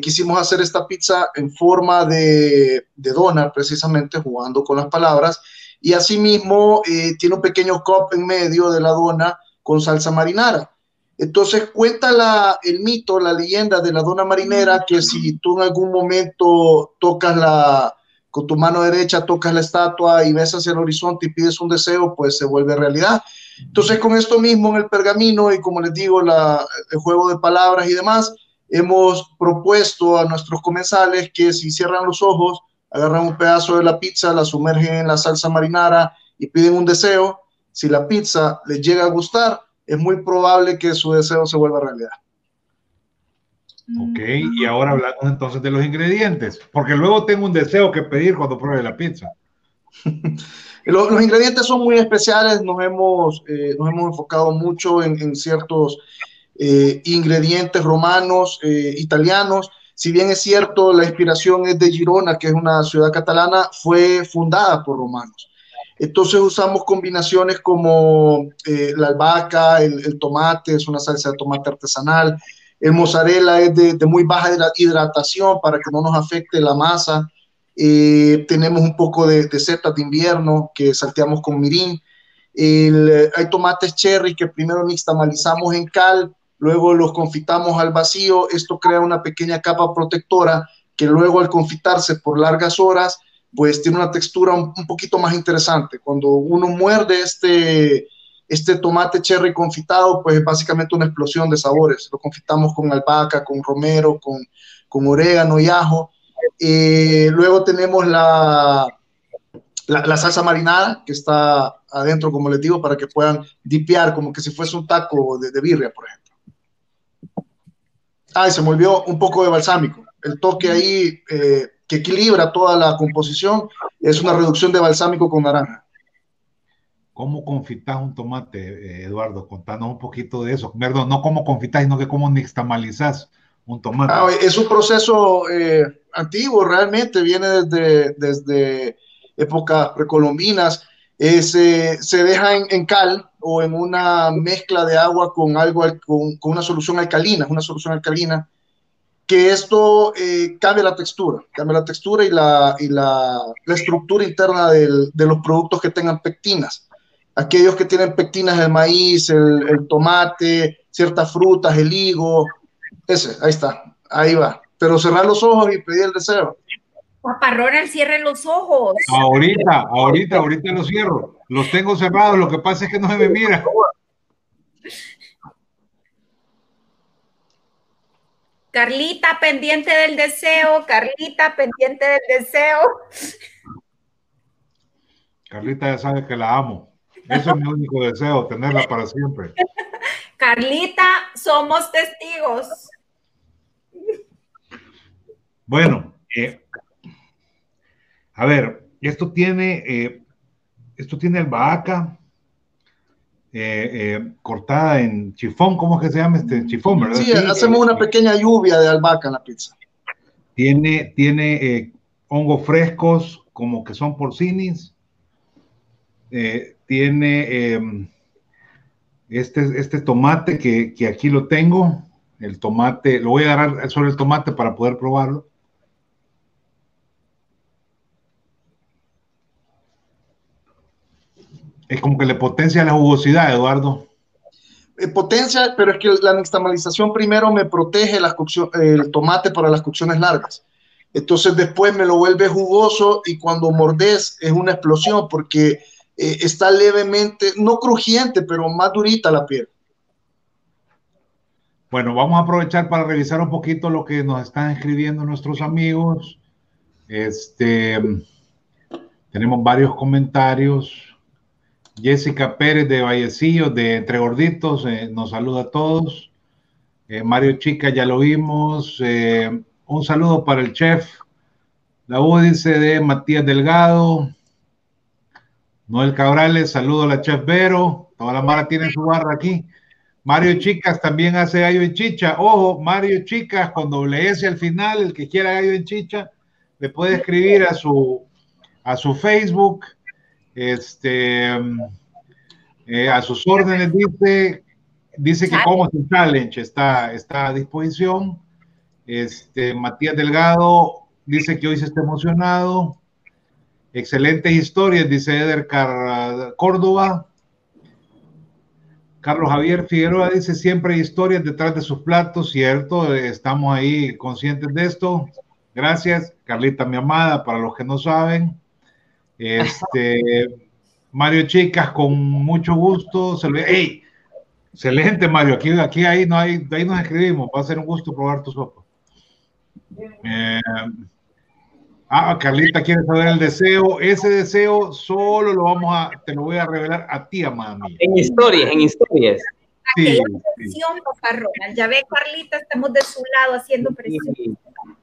quisimos hacer esta pizza en forma de, dona, precisamente jugando con las palabras, y asimismo eh, tiene un pequeño cup en medio de la dona con salsa marinara. Entonces cuenta la, el mito, la leyenda de la dona marinera que si tú en algún momento tocas la, con tu mano derecha tocas la estatua y ves hacia el horizonte y pides un deseo, pues se vuelve realidad. Entonces con esto mismo en el pergamino y como les digo, la, el juego de palabras y demás, hemos propuesto a nuestros comensales que si cierran los ojos, agarran un pedazo de la pizza, la sumergen en la salsa marinara y piden un deseo. Si la pizza les llega a gustar, es muy probable que su deseo se vuelva realidad. Ok, y ahora hablamos entonces de los ingredientes, porque luego tengo un deseo que pedir cuando pruebe la pizza. los, los, ingredientes son muy especiales, nos hemos, eh, nos hemos enfocado mucho en, en ciertos eh, ingredientes romanos, eh, italianos, si bien es cierto, la inspiración es de Girona, que es una ciudad catalana, fue fundada por romanos. Entonces usamos combinaciones como eh, la albahaca, el, tomate, es una salsa de tomate artesanal, el mozzarella es de, muy baja hidratación para que no nos afecte la masa. Eh, tenemos un poco de, de setas de invierno que salteamos con mirín. hay tomates cherry que primero nixtamalizamos en cal luego los confitamos al vacío, esto crea una pequeña capa protectora que luego al confitarse por largas horas, pues tiene una textura un, poquito más interesante. Cuando uno muerde este, este tomate cherry confitado, pues es básicamente una explosión de sabores. Lo confitamos con albahaca, con romero, con, con orégano y ajo. Eh, luego tenemos la, la, salsa marinada que está adentro, como les digo, para que puedan dipear como que si fuese un taco de, birria, por ejemplo. Ah, se volvió un poco de balsámico. El toque ahí eh, que equilibra toda la composición es una reducción de balsámico con naranja. ¿Cómo confitas un tomate, eh, Eduardo? Contanos un poquito de eso. Perdón, no cómo confitas, sino que cómo nixtamalizas un tomate. Ah, es un proceso eh, antiguo, realmente, viene desde, desde épocas precolombinas. se deja en, cal o en una mezcla de agua con algo, con, con una solución alcalina, una solución alcalina, que esto eh, cambia la textura, cambia la textura y la, y la, la estructura interna del, de los productos que tengan pectinas. Aquellos que tienen pectinas, el maíz, el, el tomate, ciertas frutas, el higo, ese, ahí está, ahí va. Pero cerrar los ojos y pedir el deseo. Paparrona, cierre los ojos. Ahorita, ahorita, ahorita los cierro. Los tengo cerrados, lo que pasa es que no se me mira. Carlita, pendiente del deseo. Carlita, pendiente del deseo. Carlita ya sabe que la amo. Ese es mi único deseo, tenerla para siempre. Carlita, somos testigos. Bueno, eh, a ver, esto tiene eh, esto tiene albahaca eh, eh, cortada en chifón, ¿cómo es que se llama este chifón, verdad? Sí, hacemos una pequeña lluvia de albahaca en la pizza. Tiene, tiene eh, hongos frescos, como que son porcinis. tiene em, este, este tomate que, que aquí lo tengo. El tomate, lo voy a agarrar sobre el tomate para poder probarlo Es como que le potencia la jugosidad, Eduardo. Eh, potencia, pero es que la nixtamalización primero me protege el tomate para las cocciones largas. Entonces después me lo vuelve jugoso y cuando mordes es una explosión porque eh, está levemente, no crujiente, pero más durita la piel. Bueno, vamos a aprovechar para revisar un poquito lo que nos están escribiendo nuestros amigos. Este, tenemos varios comentarios. Jessica Pérez de Vallecillo, de Entre Gorditos, eh, nos saluda a todos. Eh, Mario Chica, ya lo vimos. Eh, un saludo para el chef. La U dice de Matías Delgado. Noel Cabrales, saludo a la chef Vero. Toda la mara tiene su barra aquí. Mario Chicas también hace gallo en chicha. Ojo, Mario Chicas con doble S al final, el que quiera gallo en chicha, le puede escribir a su, a su Facebook. Este, eh, a sus órdenes dice, dice que como su challenge está, está a disposición. Este, Matías Delgado dice que hoy se está emocionado. Excelentes historias, dice Eder Córdoba. Carlos Javier Figueroa dice, siempre hay historias detrás de sus platos, cierto, estamos ahí conscientes de esto. Gracias, Carlita, mi amada, para los que no saben. Este, Mario Chicas, con mucho gusto. Se ¡Ey! Excelente, Mario. Aquí, aquí ahí, no hay, ahí nos escribimos. Va a ser un gusto probar tu sopa. Eh, Ah, Carlita quiere saber el deseo. Ese deseo solo lo vamos a, te lo voy a revelar a ti, mami. En historias, en historias. Sí, presión, papá Ronald. Ya ve, Carlita, estamos de su lado haciendo presión.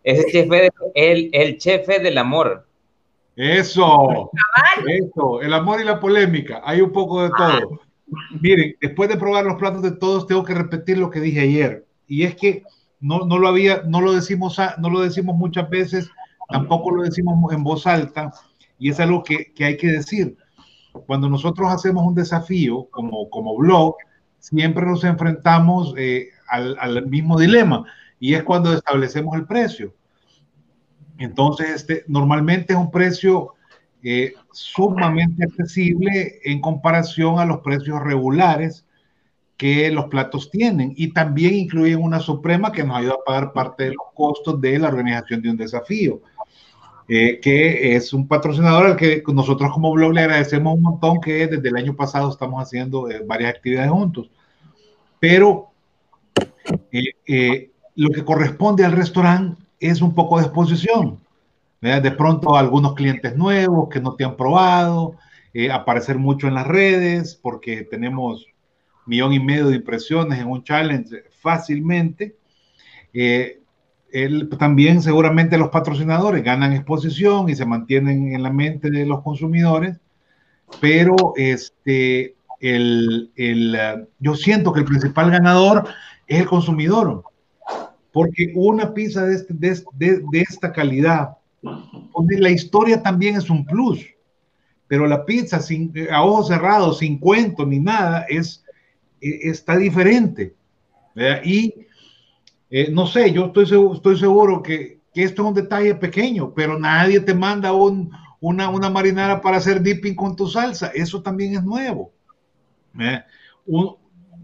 Ese chef es el, el jefe del amor. Eso, eso, el amor y la polémica. Hay un poco de todo. Miren, después de probar los platos de todos, tengo que repetir lo que dije ayer. Y es que no, no lo había, no lo decimos, no lo decimos muchas veces tampoco lo decimos en voz alta y es algo que, que hay que decir. Cuando nosotros hacemos un desafío como, como blog, siempre nos enfrentamos eh, al, al, mismo dilema y es cuando establecemos el precio. Entonces, este, normalmente es un precio eh, sumamente accesible en comparación a los precios regulares que los platos tienen y también incluyen una suprema que nos ayuda a pagar parte de los costos de la organización de un desafío. Eh, que es un patrocinador al que nosotros como blog le agradecemos un montón, que desde el año pasado estamos haciendo eh, varias actividades juntos. Pero lo que corresponde al restaurante es un poco de exposición. De pronto algunos clientes nuevos que no te han probado, aparecer mucho en las redes, porque tenemos millón y medio de impresiones en un challenge fácilmente. Eh, él, también seguramente los patrocinadores ganan exposición y se mantienen en la mente de los consumidores, pero este, el, el, yo siento que el principal ganador es el consumidor, porque una pizza de, este, de, de, de esta calidad, donde la historia también es un plus, pero la pizza sin, a ojos cerrados, sin cuento ni nada, es, e, está diferente. ¿verdad? Y eh, no sé, yo estoy seguro, estoy seguro que, que, esto es un detalle pequeño, pero nadie te manda un, una, una, marinara para hacer dipping con tu salsa. Eso también es nuevo. Un,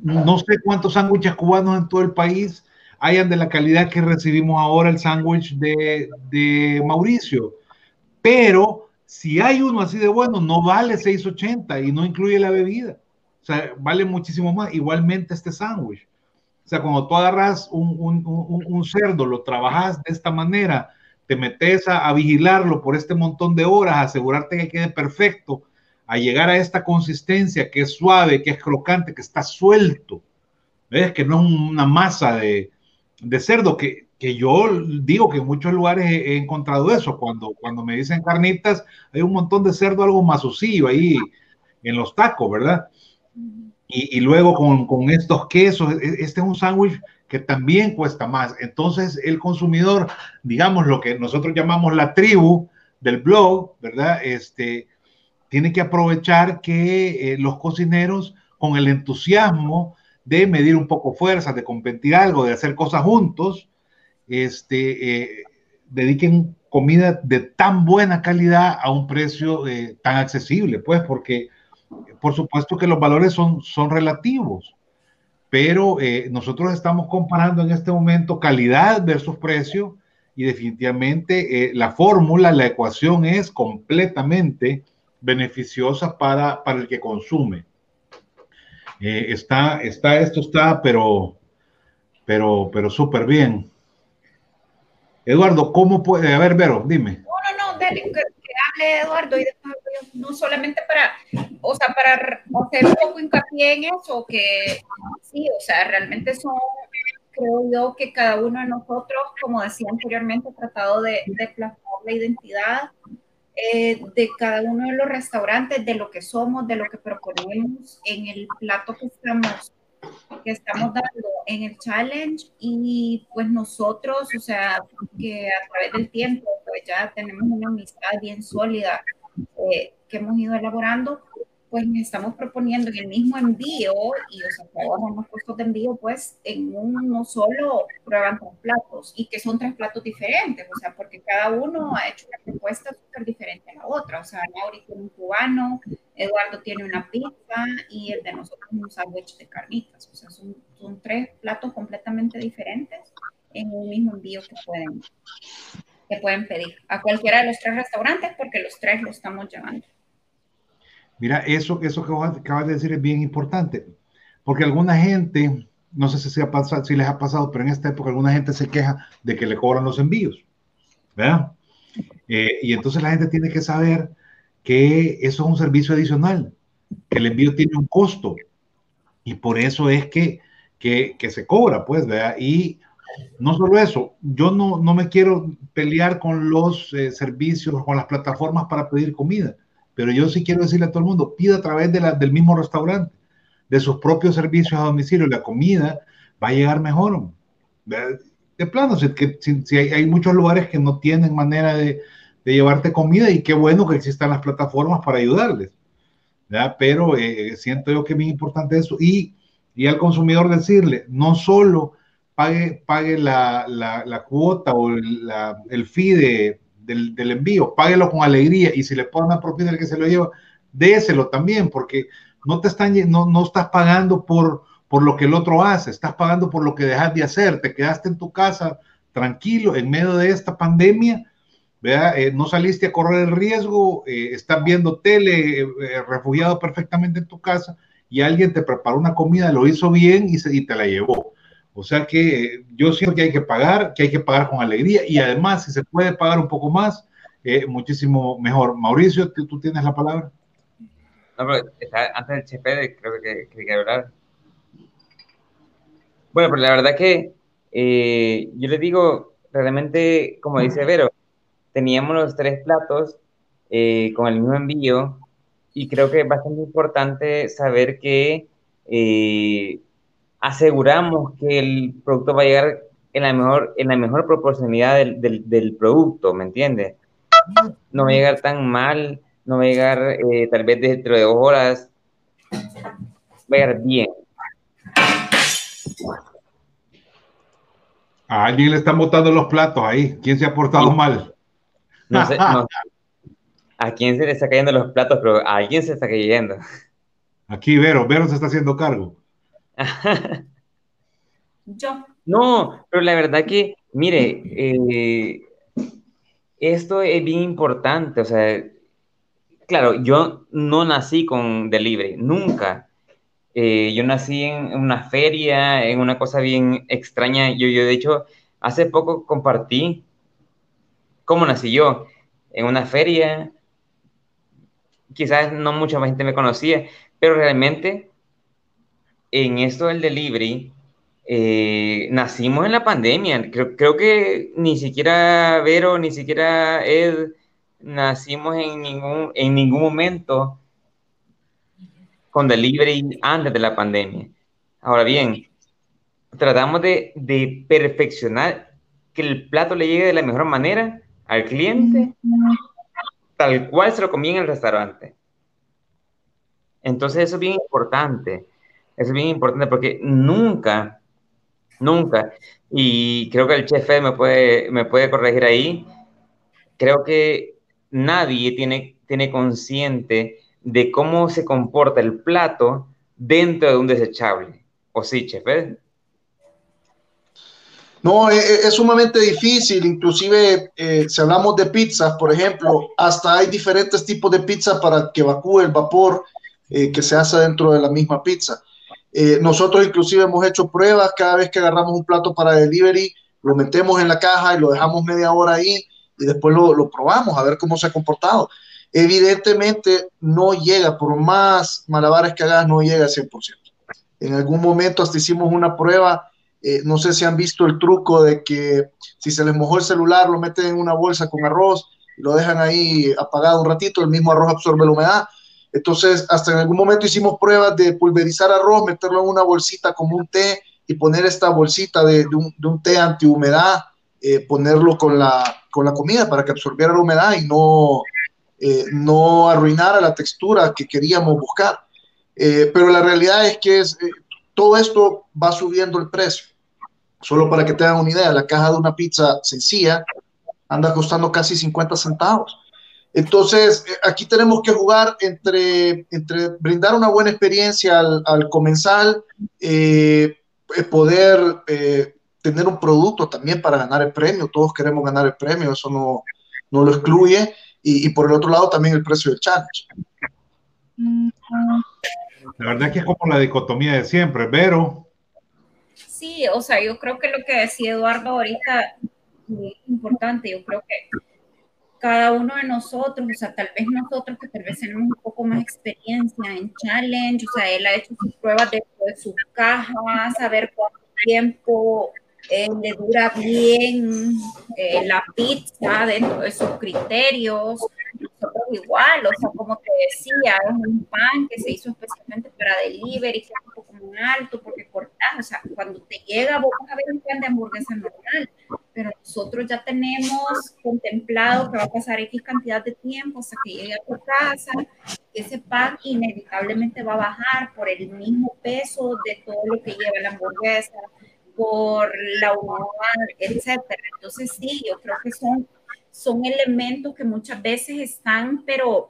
no sé cuántos sándwiches cubanos en todo el país hayan de la calidad que recibimos ahora el sándwich de, de, Mauricio. Pero si hay uno así de bueno, no vale 6.80 y no incluye la bebida. O sea, vale muchísimo más. Igualmente este sándwich. O sea, cuando tú agarras un, un, un, cerdo, lo trabajas de esta manera, te metes a, a, vigilarlo por este montón de horas, asegurarte que quede perfecto, a llegar a esta consistencia que es suave, que es crocante, que está suelto, ¿ves? Que no es una masa de, de cerdo, que, que, yo digo que en muchos lugares he, he, encontrado eso, cuando, cuando me dicen carnitas, hay un montón de cerdo algo masucillo ahí en los tacos, ¿verdad? Y, y, luego con, con, estos quesos, e, este es un sándwich que también cuesta más. Entonces el consumidor, digamos lo que nosotros llamamos la tribu del blog, ¿verdad? Este, tiene que aprovechar que eh, los cocineros con el entusiasmo de medir un poco fuerzas, de competir algo, de hacer cosas juntos, este, eh, dediquen comida de tan buena calidad a un precio eh, tan accesible, pues porque por supuesto que los valores son, son relativos, pero eh, nosotros estamos comparando en este momento calidad versus precio y definitivamente eh, la fórmula, la ecuación es completamente beneficiosa para, para el que consume. Eh, está, está, esto está, pero, pero, pero súper bien. Eduardo, ¿cómo puede? A ver, Vero, dime. No, no, no, dale, que, hable Eduardo y después no solamente para, o sea, para hacer un poco hincapié en eso, que sí, o sea, realmente son, creo yo que cada uno de nosotros, como decía anteriormente, ha tratado de, de plasmar la identidad eh, de cada uno de los restaurantes, de lo que somos, de lo que proponemos en el plato que estamos que estamos dando en el challenge. Y pues nosotros, o sea, que a través del tiempo pues ya tenemos una amistad bien sólida eh, que hemos ido elaborando, pues estamos proponiendo en el mismo envío y o sea, trabajamos los costos de envío, pues en uno solo prueban tres platos y que son tres platos diferentes, o sea, porque cada uno ha hecho una propuesta súper diferente a la otra, o sea, Mauri tiene un cubano, Eduardo tiene una pizza y el de nosotros un sándwich de carnitas, o sea, son, son tres platos completamente diferentes en un mismo envío que pueden, que pueden pedir a cualquiera de los tres restaurantes porque los tres lo estamos llevando. Mira, eso, eso que acabas de decir es bien importante, porque alguna gente, no sé si, ha pasado, les ha pasado, pero en esta época alguna gente se queja de que le cobran los envíos, ¿verdad? Eh, y entonces la gente tiene que saber que eso es un servicio adicional, que el envío tiene un costo, y por eso es que, que, que se cobra, pues, ¿verdad? Y no solo eso, yo no, no me quiero pelear con los eh, servicios, con las plataformas para pedir comida pero yo sí quiero decirle a todo el mundo, pida a través de la, del mismo restaurante, de sus propios servicios a domicilio, la comida va a llegar mejor. De plano, si, que, si, hay, muchos lugares que no tienen manera de, de, llevarte comida y qué bueno que existan las plataformas para ayudarles. Pero eh, siento yo que es muy importante eso. Y, y al consumidor decirle, no solo pague, pague la, la, la cuota o la, el fee del, envío, páguelo con alegría y si le ponen una propina el que se lo lleva, déselo también, porque no te están, no, no estás pagando por, por lo que el otro hace, estás pagando por lo que dejas de hacer, te quedaste en tu casa tranquilo en medio de esta pandemia, eh, no saliste a correr el riesgo, eh, estás viendo tele, eh, refugiado perfectamente en tu casa y alguien te preparó una comida, lo hizo bien y, se, y te la llevó. O sea que yo siento que hay que pagar, que hay que pagar con alegría y además si se puede pagar un poco más, eh, muchísimo mejor. Mauricio, ¿tú, tienes la palabra? No, pero antes del chefe creo que quería hablar. Bueno, pero la verdad que eh, yo le digo, realmente, como dice Vero, teníamos los tres platos eh, con el mismo envío y creo que es bastante importante saber que aseguramos que el producto va a llegar en la mejor, en la mejor proporcionalidad del, del, producto, ¿me entiendes? No va a llegar tan mal, no va a llegar eh, tal vez dentro de dos horas, va a llegar bien. A alguien le están botando los platos ahí. ¿Quién se ha portado mal? No sé, a quién se le está cayendo los platos, pero a alguien se está cayendo. Aquí Vero, Vero se está haciendo cargo. Yo. No, pero la verdad que, mire, eh, esto es bien importante, o sea, claro, yo no nací con delivery, nunca. Eh, yo nací en una feria, en una cosa bien extraña. Yo, yo, de hecho, hace poco compartí cómo nací yo, en una feria. Quizás no mucha gente me conocía, pero realmente en esto del delivery, eh, nacimos en la pandemia. Creo, creo, que ni siquiera Vero, ni siquiera Ed, nacimos en ningún, en ningún momento con delivery antes de la pandemia. Ahora bien, tratamos de, de perfeccionar que el plato le llegue de la mejor manera al cliente, tal cual se lo comía en el restaurante. Entonces eso es bien importante es bien importante porque nunca, nunca, y creo que el chef me puede, me puede corregir ahí, creo que nadie tiene, tiene consciente de cómo se comporta el plato dentro de un desechable. ¿O sí, chef? No, es, e, es, sumamente difícil, inclusive eh, si hablamos de pizzas, por ejemplo, hasta hay diferentes tipos de pizza para que evacúe el vapor eh, que se hace dentro de la misma pizza. Eh, nosotros inclusive hemos hecho pruebas cada vez que agarramos un plato para delivery, lo metemos en la caja y lo dejamos media hora ahí y después lo, lo probamos a ver cómo se ha comportado. Evidentemente no llega, por más malabares que hagas, no llega al 100%. En algún momento hasta hicimos una prueba, eh, no sé si han visto el truco de que si se les mojó el celular, lo meten en una bolsa con arroz y lo dejan ahí apagado un ratito, el mismo arroz absorbe la humedad. Entonces, hasta en algún momento hicimos pruebas de pulverizar arroz, meterlo en una bolsita como un té y poner esta bolsita de, un, de un, té antihumedad, eh, ponerlo con la, con la comida para que absorbiera la humedad y no, eh, no arruinara la textura que queríamos buscar. Eh, pero la realidad es que es, eh, todo esto va subiendo el precio. Solo para que tengan una idea, la caja de una pizza sencilla anda costando casi 50 centavos. Entonces, aquí tenemos que jugar entre, entre brindar una buena experiencia al, al comensal, poder tener un producto también para ganar el premio. Todos queremos ganar el premio, eso no, no lo excluye y, por el otro lado también el precio del challenge. La verdad es que es como la dicotomía de siempre, pero... Sí, o sea, yo creo que lo que decía Eduardo ahorita es importante, yo creo que cada uno de nosotros, o sea, tal vez nosotros que tal vez tenemos un poco más experiencia en challenge, o sea, él ha hecho sus pruebas de, de sus cajas, saber cuánto tiempo eh, le dura bien eh, la pizza dentro de sus criterios. Nosotros igual, o sea, como te decía, es un pan que se hizo especialmente para delivery, que es un poco muy alto porque cortas, o sea, cuando te llega vos vas a ver un pan de hamburguesa normal, pero nosotros ya tenemos contemplado que va a pasar X cantidad de tiempo hasta que llegue a tu casa, ese pan inevitablemente va a bajar por el mismo peso de todo lo que lleva la hamburguesa, por la humedad, etcétera. Entonces sí, yo creo que son, son elementos que muchas veces están, pero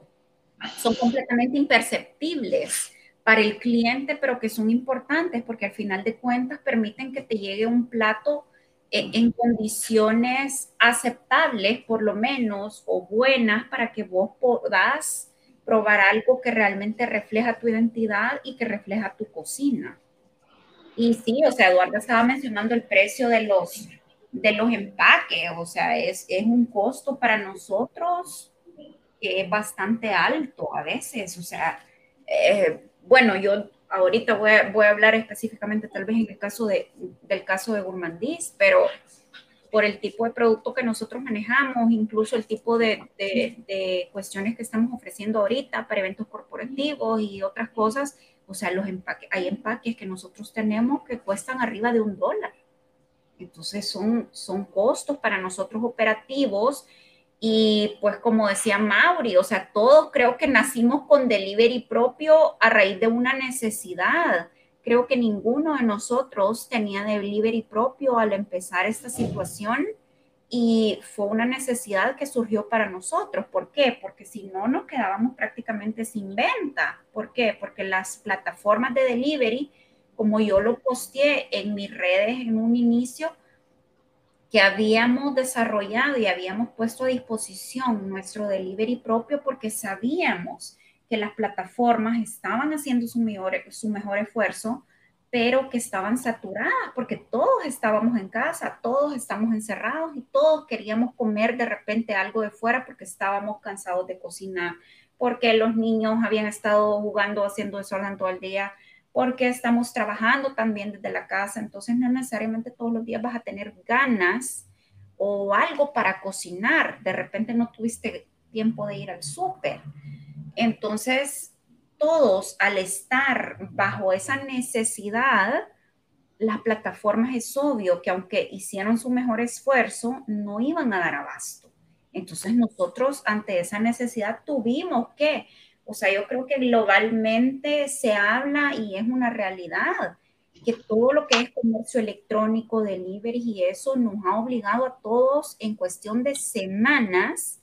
son completamente imperceptibles para el cliente, pero que son importantes porque al final de cuentas permiten que te llegue un plato en, en condiciones aceptables, por lo menos, o buenas, para que vos puedas probar algo que realmente refleja tu identidad y que refleja tu cocina. Y sí, o sea, Eduardo estaba mencionando el precio de los, de los empaques, o sea, es, es un costo para nosotros que es bastante alto a veces, o sea, eh, bueno, yo ahorita voy a, voy a, hablar específicamente tal vez en el caso de, del caso de Gourmandis, pero por el tipo de producto que nosotros manejamos, incluso el tipo de, de, de cuestiones que estamos ofreciendo ahorita para eventos corporativos y otras cosas, o sea, los empaques, hay empaques que nosotros tenemos que cuestan arriba de un dólar. Entonces son, son costos para nosotros operativos y pues como decía Mauri, o sea, todos creo que nacimos con delivery propio a raíz de una necesidad. Creo que ninguno de nosotros tenía delivery propio al empezar esta situación y fue una necesidad que surgió para nosotros. ¿Por qué? Porque si no nos quedábamos prácticamente sin venta. ¿Por qué? Porque las plataformas de delivery, como yo lo posteé en mis redes en un inicio, que habíamos desarrollado y habíamos puesto a disposición nuestro delivery propio porque sabíamos que las plataformas estaban haciendo su mejor, su mejor esfuerzo pero que estaban saturadas porque todos estábamos en casa, todos estamos encerrados y todos queríamos comer de repente algo de fuera porque estábamos cansados de cocinar, porque los niños habían estado jugando, haciendo desorden todo el día, porque estamos trabajando también desde la casa, entonces no necesariamente todos los días vas a tener ganas o algo para cocinar, de repente no tuviste tiempo de ir al súper. Entonces, todos al estar bajo esa necesidad, las plataformas es obvio que aunque hicieron su mejor esfuerzo, no iban a dar abasto. Entonces nosotros ante esa necesidad tuvimos que, o sea, yo creo que globalmente se habla y es una realidad que todo lo que es comercio electrónico, delivery y eso nos ha obligado a todos en cuestión de semanas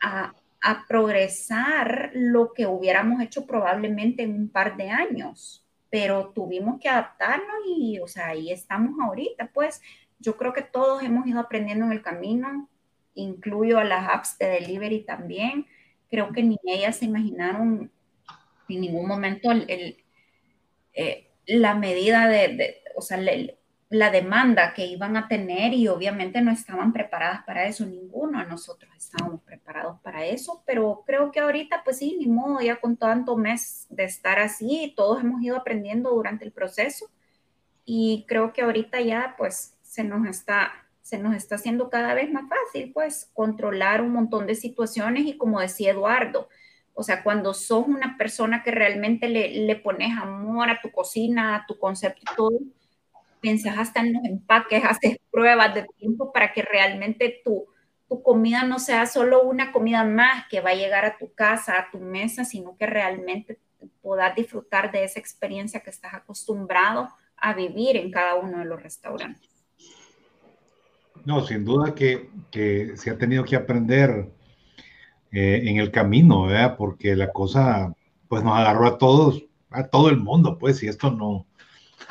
a a progresar lo que hubiéramos hecho probablemente en un par de años, pero tuvimos que adaptarnos y, o sea, ahí estamos ahorita, pues. Yo creo que todos hemos ido aprendiendo en el camino, incluyo a las apps de delivery también, creo que ni ellas se imaginaron en ningún momento el, el, eh, la medida de, o sea, la demanda que iban a tener y obviamente no estaban preparadas para eso, ninguno de nosotros estábamos preparados para eso, pero creo que ahorita pues sí, ni modo, ya con tanto mes de estar así, todos hemos ido aprendiendo durante el proceso y creo que ahorita ya pues se nos está se nos está haciendo cada vez más fácil pues controlar un montón de situaciones y como decía Eduardo, o sea, cuando sos una persona que realmente le, le pones amor a tu cocina, a tu concepto y todo, piensas hasta en los empaques, haces pruebas de tiempo para que realmente tu, tu comida no sea solo una comida más que va a llegar a tu casa, a tu mesa, sino que realmente puedas disfrutar de esa experiencia que estás acostumbrado a vivir en cada uno de los restaurantes. No, sin duda que, que se ha tenido que aprender eh, en el camino, ¿verdad? Porque la cosa, pues nos agarró a todos, a todo el mundo, pues, y esto no,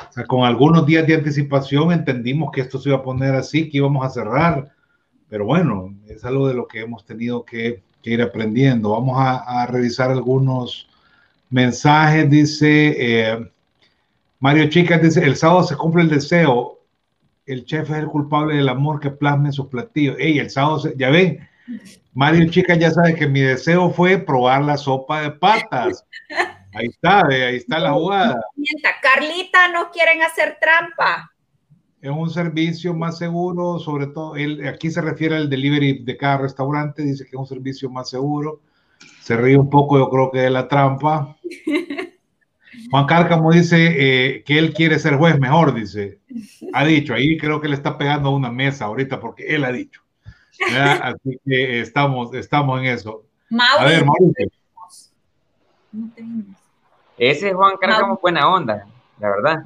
o sea, con algunos días de anticipación entendimos que esto se iba a poner así, que íbamos a cerrar, pero bueno, es algo de lo que hemos tenido que, ir aprendiendo. Vamos a, revisar algunos mensajes, dice eh, Mario Chicas, dice, el sábado se cumple el deseo, el chef es el culpable del amor que plasma en sus platillos. Ey, el sábado, ya ven, Mario Chicas ya sabe que mi deseo fue probar la sopa de patas. Ahí está, ahí está la jugada. Carlita, no quieren hacer trampa. Es un servicio más seguro, sobre todo, él, aquí se refiere al delivery de cada restaurante, dice que es un servicio más seguro. Se ríe un poco, yo creo que de la trampa. Juan Cárcamo dice eh, que él quiere ser juez mejor, dice. Ha dicho, ahí creo que le está pegando a una mesa ahorita porque él ha dicho. Así que estamos, estamos en eso. a ver, Mauricio. Ese Juan Cárcamo buena onda, la verdad.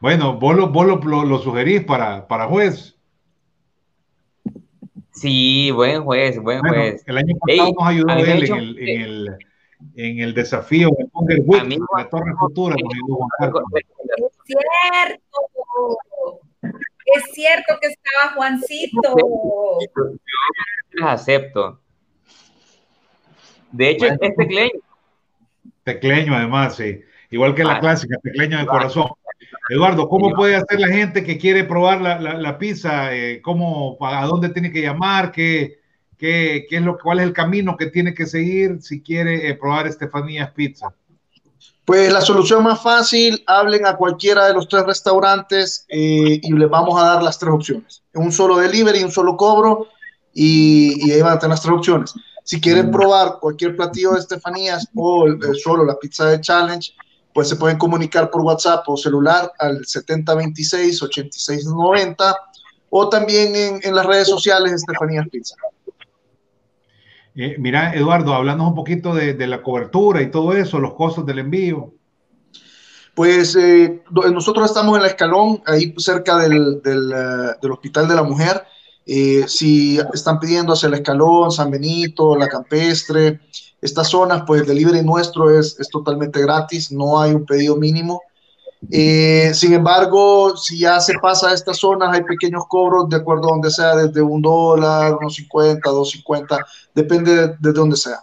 Bueno, vos lo, sugerís para, para juez. Sí, buen juez, buen juez. El año pasado nos ayudó él en el, en, el, en el, desafío de la Torre Futura. Es cierto, es cierto que estaba Juancito. Yo acepto. De hecho, es tecleño. Tecleño, además, sí. Igual que la ah. clásica, tecleño de corazón. Eduardo, ¿cómo puede hacer la gente que quiere probar la, la, pizza? Eh, ¿cómo, ¿A dónde tiene que llamar? ¿Qué, qué, qué es lo, ¿Cuál es el camino que tiene que seguir si quiere eh, probar Estefanías Pizza? Pues la solución más fácil, hablen a cualquiera de los tres restaurantes eh, y les vamos a dar las tres opciones. Un solo delivery, un solo cobro y, y ahí van a tener las tres opciones. Si quieren mm. probar cualquier platillo de Estefanías o solo la pizza de Challenge, pues se pueden comunicar por WhatsApp o celular al 7026-8690 o también en, las redes sociales Estefanías Pizza. Eh, mira, Eduardo, hablando un poquito de, la cobertura y todo eso, los costos del envío. Pues eh, nosotros estamos en la escalón, ahí cerca del, del, eh, del Hospital de la Mujer. Eh, si están pidiendo hacia el Escalón, San Benito, La Campestre, estas zonas, pues el delivery nuestro es, es totalmente gratis, no hay un pedido mínimo. Eh, sin embargo, si ya se pasa a estas zonas, hay pequeños cobros de acuerdo a donde sea, desde un dólar, unos 50, 250, depende de, de donde sea.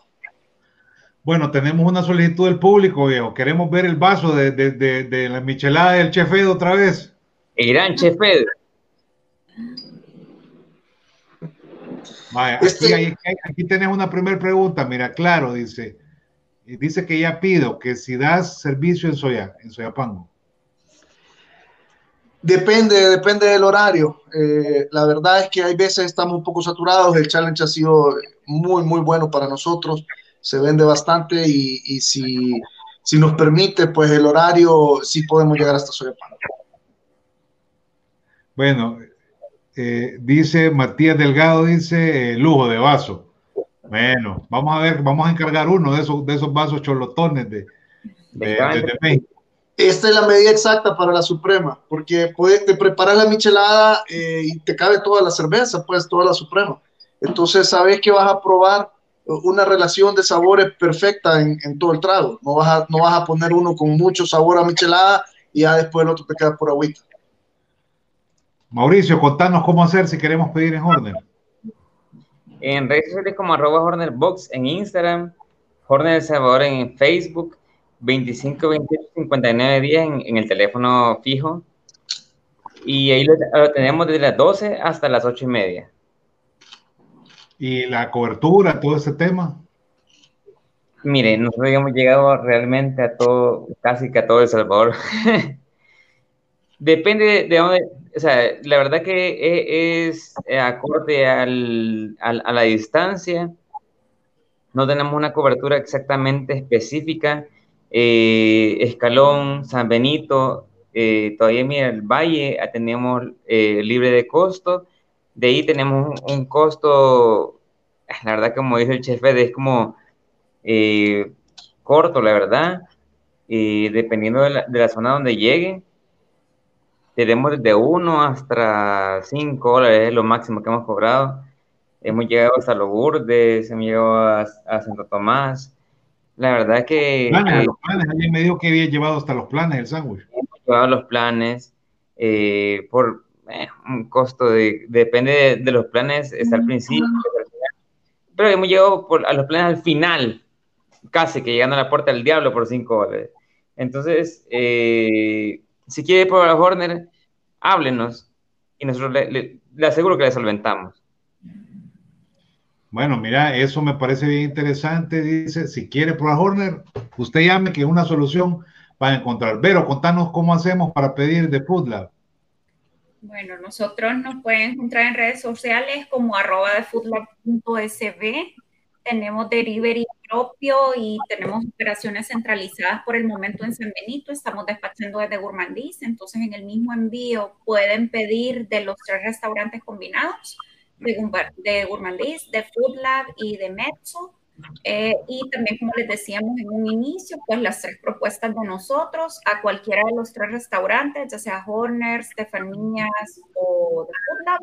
Bueno, tenemos una solicitud del público, viejo. Queremos ver el vaso de, de, de, la michelada del Chef otra vez. El gran Chef Este aquí, tenés una primera pregunta, mira, claro, dice, dice que ya pido que si das servicio en Soya, en Soyapango. Depende, depende del horario. Eh, la verdad es que hay veces estamos un poco saturados. El challenge ha sido muy, muy bueno para nosotros. Se vende bastante y, si, si, nos permite, pues el horario sí podemos llegar hasta Soyapango. Bueno, eh, dice Matías Delgado, dice eh, lujo de vaso. Bueno, vamos a ver, vamos a encargar uno de esos, de esos vasos cholotones de, México. Esta es la medida exacta para la Suprema, porque puede, te preparas la michelada eh, y te cabe toda la cerveza, pues toda la Suprema. Entonces sabes que vas a probar una relación de sabores perfecta en, en, todo el trago. No vas, a, no vas a poner uno con mucho sabor a michelada y ya después el otro te queda por agüita. Mauricio, contanos cómo hacer si queremos pedir en Horner. En redes sociales como arroba Horner Box en Instagram, Horner El Salvador en Facebook 25, 28, 59 días en, en el teléfono fijo. Y ahí lo, lo, tenemos desde las 12 hasta las 8 y media. ¿Y la cobertura, todo ese tema? Mire, nosotros hemos llegado realmente a todo, casi que a todo El Salvador. Depende de, dónde, o sea, la verdad que e, es, es acorde al, al, a la distancia. No tenemos una cobertura exactamente específica. Eh, Escalón, San Benito, eh, todavía mira, el Valle tenemos eh, libre de costo. De ahí tenemos un, costo, la verdad, como dice el chef, es como eh, corto, la verdad. dependiendo de la, zona donde llegue tenemos desde 1 hasta 5 dólares, es lo máximo que hemos cobrado. Hemos llegado hasta los hemos llegado a, a Santo Tomás. La verdad que... Planes, eh, los planes, alguien me dijo que había llevado hasta los planes el sándwich. Hemos llevado los planes eh, por eh, un costo de... Depende de, de, los planes, está al principio, pero hemos llegado por, a los planes al final, casi que llegando a la puerta del diablo por 5 dólares. Entonces, eh, si quiere probar a Horner, háblenos y nosotros le, le, le, aseguro que le solventamos. Bueno, mira, eso me parece bien interesante. Dice, si quiere probar Horner, usted llame que una solución va a encontrar. Pero contanos cómo hacemos para pedir de Food Lab. Bueno, nosotros nos pueden encontrar en redes sociales como arroba de foodlab.sb. Tenemos delivery propio y tenemos operaciones centralizadas por el momento en San Benito. Estamos despachando desde Gourmandis, entonces en el mismo envío pueden pedir de los tres restaurantes combinados, de, de de Food Lab y de Mezzo. Eh, y también, como les decíamos en un inicio, pues las tres propuestas de nosotros a cualquiera de los tres restaurantes, ya sea Horner, Stefanías o de Food Lab,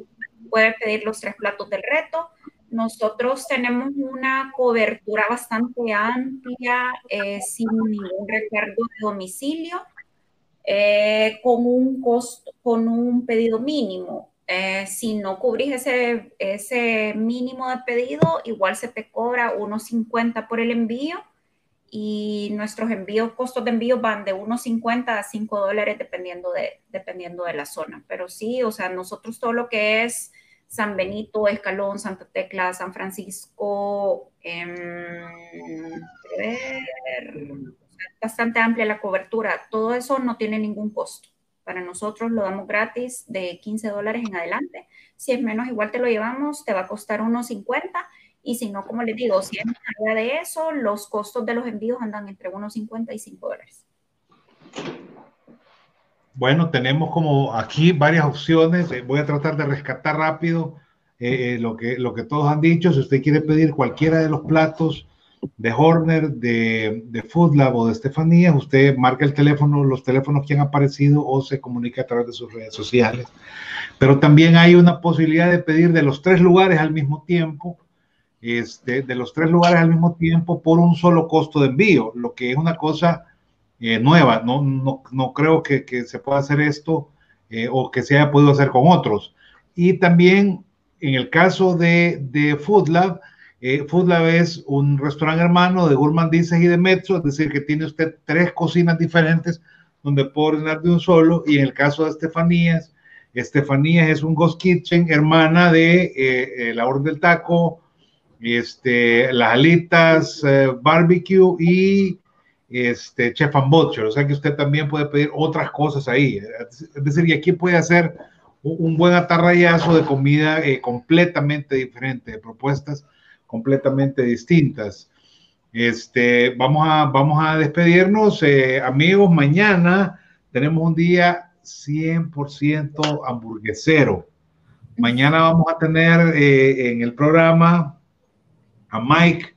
pueden pedir los tres platos del reto nosotros tenemos una cobertura bastante amplia, eh, sin ningún recargo de domicilio, eh, con un costo, con un pedido mínimo. Eh, si no cubrís ese, ese mínimo de pedido, igual se te cobra 1.50 por el envío y nuestros envíos, costos de envío van de 1.50 a 5 dólares dependiendo de, dependiendo de la zona. Pero sí, o sea, nosotros todo lo que es San Benito, Escalón, Santa Tecla, San Francisco, eh, bastante amplia la cobertura. Todo eso no tiene ningún costo. Para nosotros lo damos gratis de 15 dólares en adelante. Si es menos, igual te lo llevamos, te va a costar unos 50. Y si no, como les digo, si es más allá de eso, los costos de los envíos andan entre unos 50 y 5 dólares. Bueno, tenemos como aquí varias opciones. Eh, voy a tratar de rescatar rápido eh, eh, lo, que, lo que todos han dicho. Si usted quiere pedir cualquiera de los platos de Horner, de, de Food Lab o de Estefanía, usted marca el teléfono, los teléfonos que han aparecido o se comunica a través de sus redes sociales. Pero también hay una posibilidad de pedir de los tres lugares al mismo tiempo. Este, de los tres lugares al mismo tiempo por un solo costo de envío, lo que es una cosa eh, nueva. No, no, no creo que, que, se pueda hacer esto eh, o que se haya podido hacer con otros. Y también en el caso de, de Food Lab, eh, es un restaurante hermano de Gourmandises y de Metro, es decir, que tiene usted tres cocinas diferentes donde puede ordenar de un solo. Y en el caso de Estefanías, Estefanías es un Ghost Kitchen, hermana de eh, la Orden del Taco, este, las alitas, eh, barbecue y este, Chef and Butcher, o sea que usted también puede pedir otras cosas ahí. Es decir, y aquí puede hacer un buen atarrayazo de comida eh, completamente diferente, de propuestas completamente distintas. Este, vamos, a, vamos a despedirnos, eh, amigos. Mañana tenemos un día 100% hamburguesero. Mañana vamos a tener eh, en el programa a Mike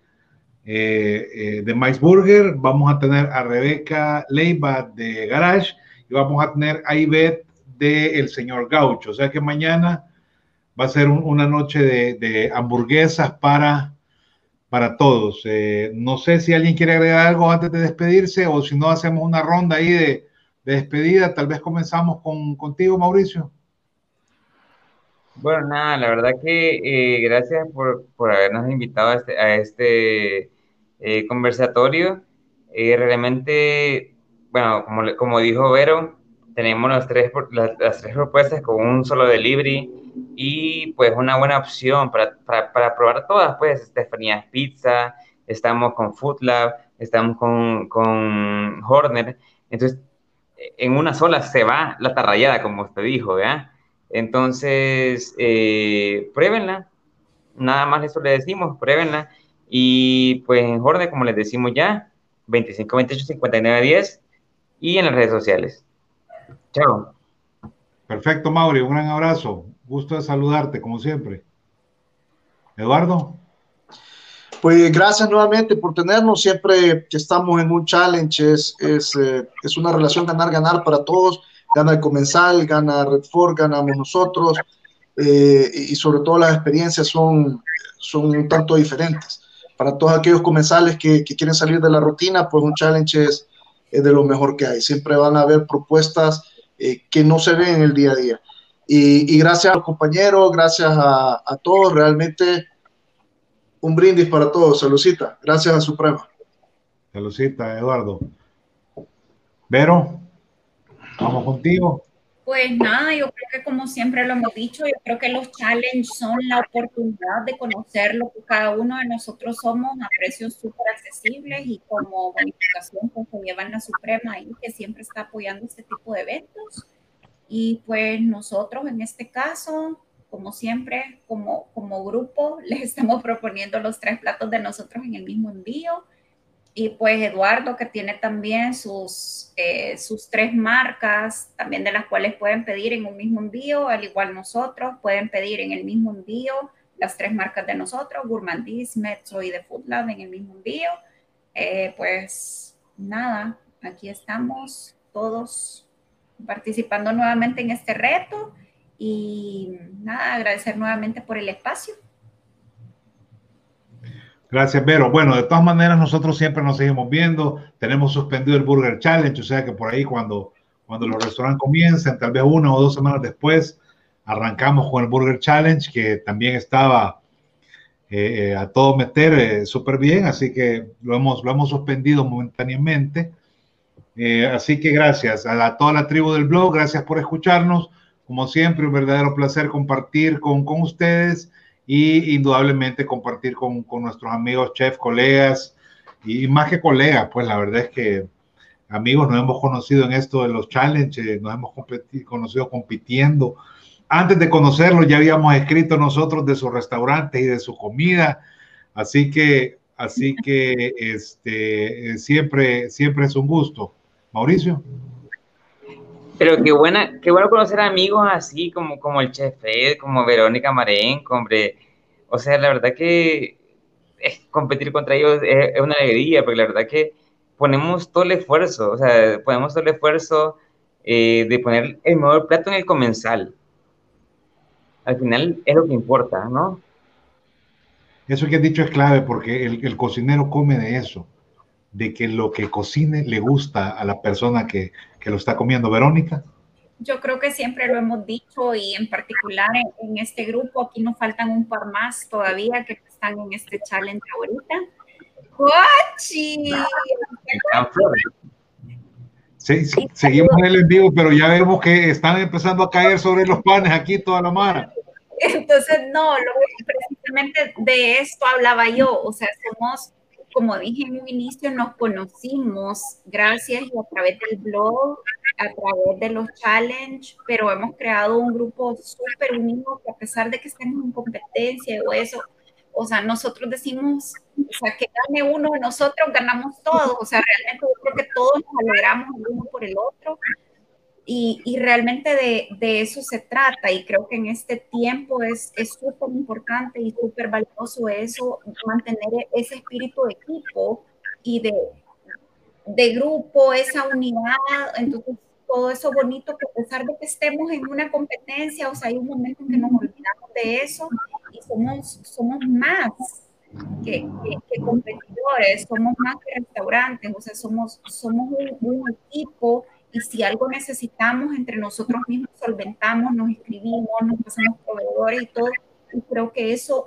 eh, de Mike's Burger, vamos a tener a Rebeca Leiva de Garage y vamos a tener a Ivette de El Señor Gaucho. O sea que mañana va a ser un, una noche de, hamburguesas para, para todos. Eh, no sé si alguien quiere agregar algo antes de despedirse o si no hacemos una ronda ahí de, de despedida. Tal vez comenzamos con, contigo, Mauricio. Bueno, nada, la verdad que eh, gracias por, por, habernos invitado a este, este eh, conversatorio. Eh, realmente, bueno, como, como dijo Vero, tenemos las tres, las, tres propuestas con un solo delivery y pues una buena opción para, para, para probar todas, pues Estefanía Pizza, estamos con Food Lab, estamos con, con Horner, entonces en una sola se va la tarrayada, como usted dijo, ¿verdad? Entonces, eh, pruébenla, nada más eso le decimos, pruébenla, y pues en Horner, como les decimos ya, 25 28 59 10 y en las redes sociales. Chao. Perfecto, Mauri, un gran abrazo. Gusto de saludarte, como siempre. Eduardo. Pues gracias nuevamente por tenernos. Siempre que estamos en un challenge es, es, eh, una relación ganar-ganar para todos. Gana el comensal, gana Redford, ganamos nosotros eh, y sobre todo las experiencias son, son un tanto diferentes. Para todos aquellos comensales que, quieren salir de la rutina, pues un challenge es, es, de lo mejor que hay. Siempre van a haber propuestas eh, que no se ven en el día a día. Y, y gracias a los compañeros, gracias a, a todos, realmente un brindis para todos. Saludcita. Gracias a Suprema. Saludcita, Eduardo. Vero, vamos contigo. Pues nada, yo creo que como siempre lo hemos dicho, yo creo que los challenges son la oportunidad de conocer lo que cada uno de nosotros somos a precios súper accesibles y como bonificación pues, que llevan la Suprema ahí, que siempre está apoyando este tipo de eventos. Y pues nosotros en este caso, como siempre, como, como grupo, les estamos proponiendo los tres platos de nosotros en el mismo envío. Y pues Eduardo, que tiene también sus, eh, sus tres marcas, también de las cuales pueden pedir en un mismo envío, al igual nosotros, pueden pedir en el mismo envío las tres marcas de nosotros, Gourmandis, Metro y The Food Lab en el mismo envío. Eh, pues nada, aquí estamos todos participando nuevamente en este reto y nada, agradecer nuevamente por el espacio. Gracias, Vero. Bueno, de todas maneras, nosotros siempre nos seguimos viendo. Tenemos suspendido el Burger Challenge, o sea que por ahí cuando, cuando los restaurantes comiencen, tal vez una o dos semanas después, arrancamos con el Burger Challenge, que también estaba eh, a todo meter eh, súper bien, así que lo hemos, lo hemos suspendido momentáneamente. Eh, así que gracias a, a toda la tribu del blog, gracias por escucharnos. Como siempre, un verdadero placer compartir con, con ustedes y indudablemente compartir con, con nuestros amigos, chef, colegas y más que colegas, pues la verdad es que amigos nos hemos conocido en esto de los challenges, nos hemos conocido compitiendo. Antes de conocerlo ya habíamos escrito nosotros de sus restaurantes y de su comida, así que, así que este, siempre, siempre es un gusto. Mauricio. Pero qué buena, qué bueno conocer amigos así como, como el Chef Ed, como Verónica Marenco, hombre. O sea, la verdad que es, competir contra ellos es, una alegría, porque la verdad que ponemos todo el esfuerzo, o sea, ponemos todo el esfuerzo eh, de poner el mejor plato en el comensal. Al final es lo que importa, ¿no? Eso que has dicho es clave porque el, el cocinero come de eso de que lo que cocine le gusta a la persona que, que lo está comiendo. Verónica. Yo creo que siempre lo hemos dicho y en particular en, este grupo, aquí nos faltan un par más todavía que están en este challenge ahorita. ¡Guachi! Sí, sí, seguimos en el en vivo, pero ya vemos que están empezando a caer sobre los panes aquí toda la mano. Entonces, no, lo, precisamente de esto hablaba yo, o sea, somos como dije en un inicio, nos conocimos gracias y a través del blog, a través de los challenges, pero hemos creado un grupo súper unido que a pesar de que estemos en competencia o eso, o sea, nosotros decimos, o sea, que gane uno de nosotros, ganamos todos, o sea, realmente yo creo que todos nos alegramos el uno por el otro, y, y, realmente de, de, eso se trata y creo que en este tiempo es súper importante y súper valioso eso, mantener ese espíritu de equipo y de, de grupo, esa unidad, entonces todo eso bonito que a pesar de que estemos en una competencia, o sea, hay un momento en que nos olvidamos de eso y somos, somos más que, que, competidores, somos más que restaurantes, o sea, somos, somos un, un equipo y si algo necesitamos entre nosotros mismos, solventamos, nos escribimos, nos pasamos proveedores y todo. Y creo que eso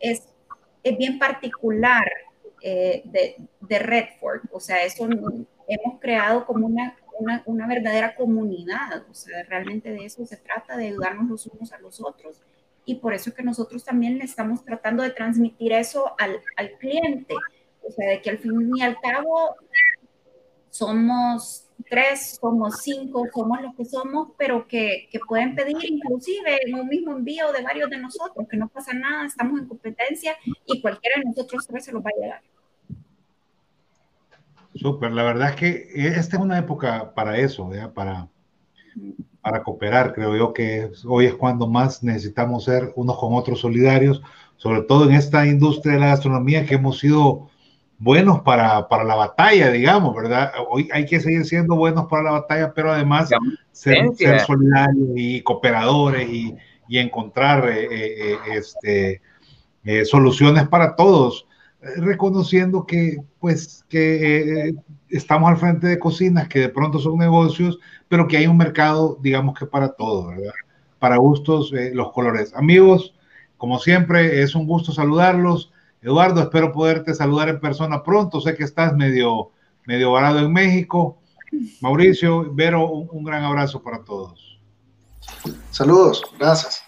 es, es bien particular eh, de, de, Redford. O sea, eso hemos creado como una, una, una, verdadera comunidad. O sea, realmente de eso se trata, de ayudarnos los unos a los otros. Y por eso es que nosotros también le estamos tratando de transmitir eso al, al cliente. O sea, de que al fin y al cabo somos tres, somos cinco, somos los que somos, pero que, que, pueden pedir inclusive en un mismo envío de varios de nosotros, que no pasa nada, estamos en competencia y cualquiera de nosotros tres se los va a llegar. Súper, la verdad es que esta es una época para eso, para, para cooperar. Creo yo que hoy es cuando más necesitamos ser unos con otros solidarios, sobre todo en esta industria de la gastronomía que hemos sido buenos para, para la batalla, digamos, ¿verdad? Hoy hay que seguir siendo buenos para la batalla, pero además ser, solidarios y cooperadores y, y encontrar eh, eh, este, eh, soluciones para todos reconociendo que pues que eh, estamos al frente de cocinas que de pronto son negocios, pero que hay un mercado, digamos que para todo, ¿verdad? Para gustos, eh, los colores. Amigos, como siempre, es un gusto saludarlos. Eduardo, espero poderte saludar en persona pronto. Sé que estás medio, medio varado en México. Mauricio, Vero, un gran abrazo para todos. Saludos, gracias.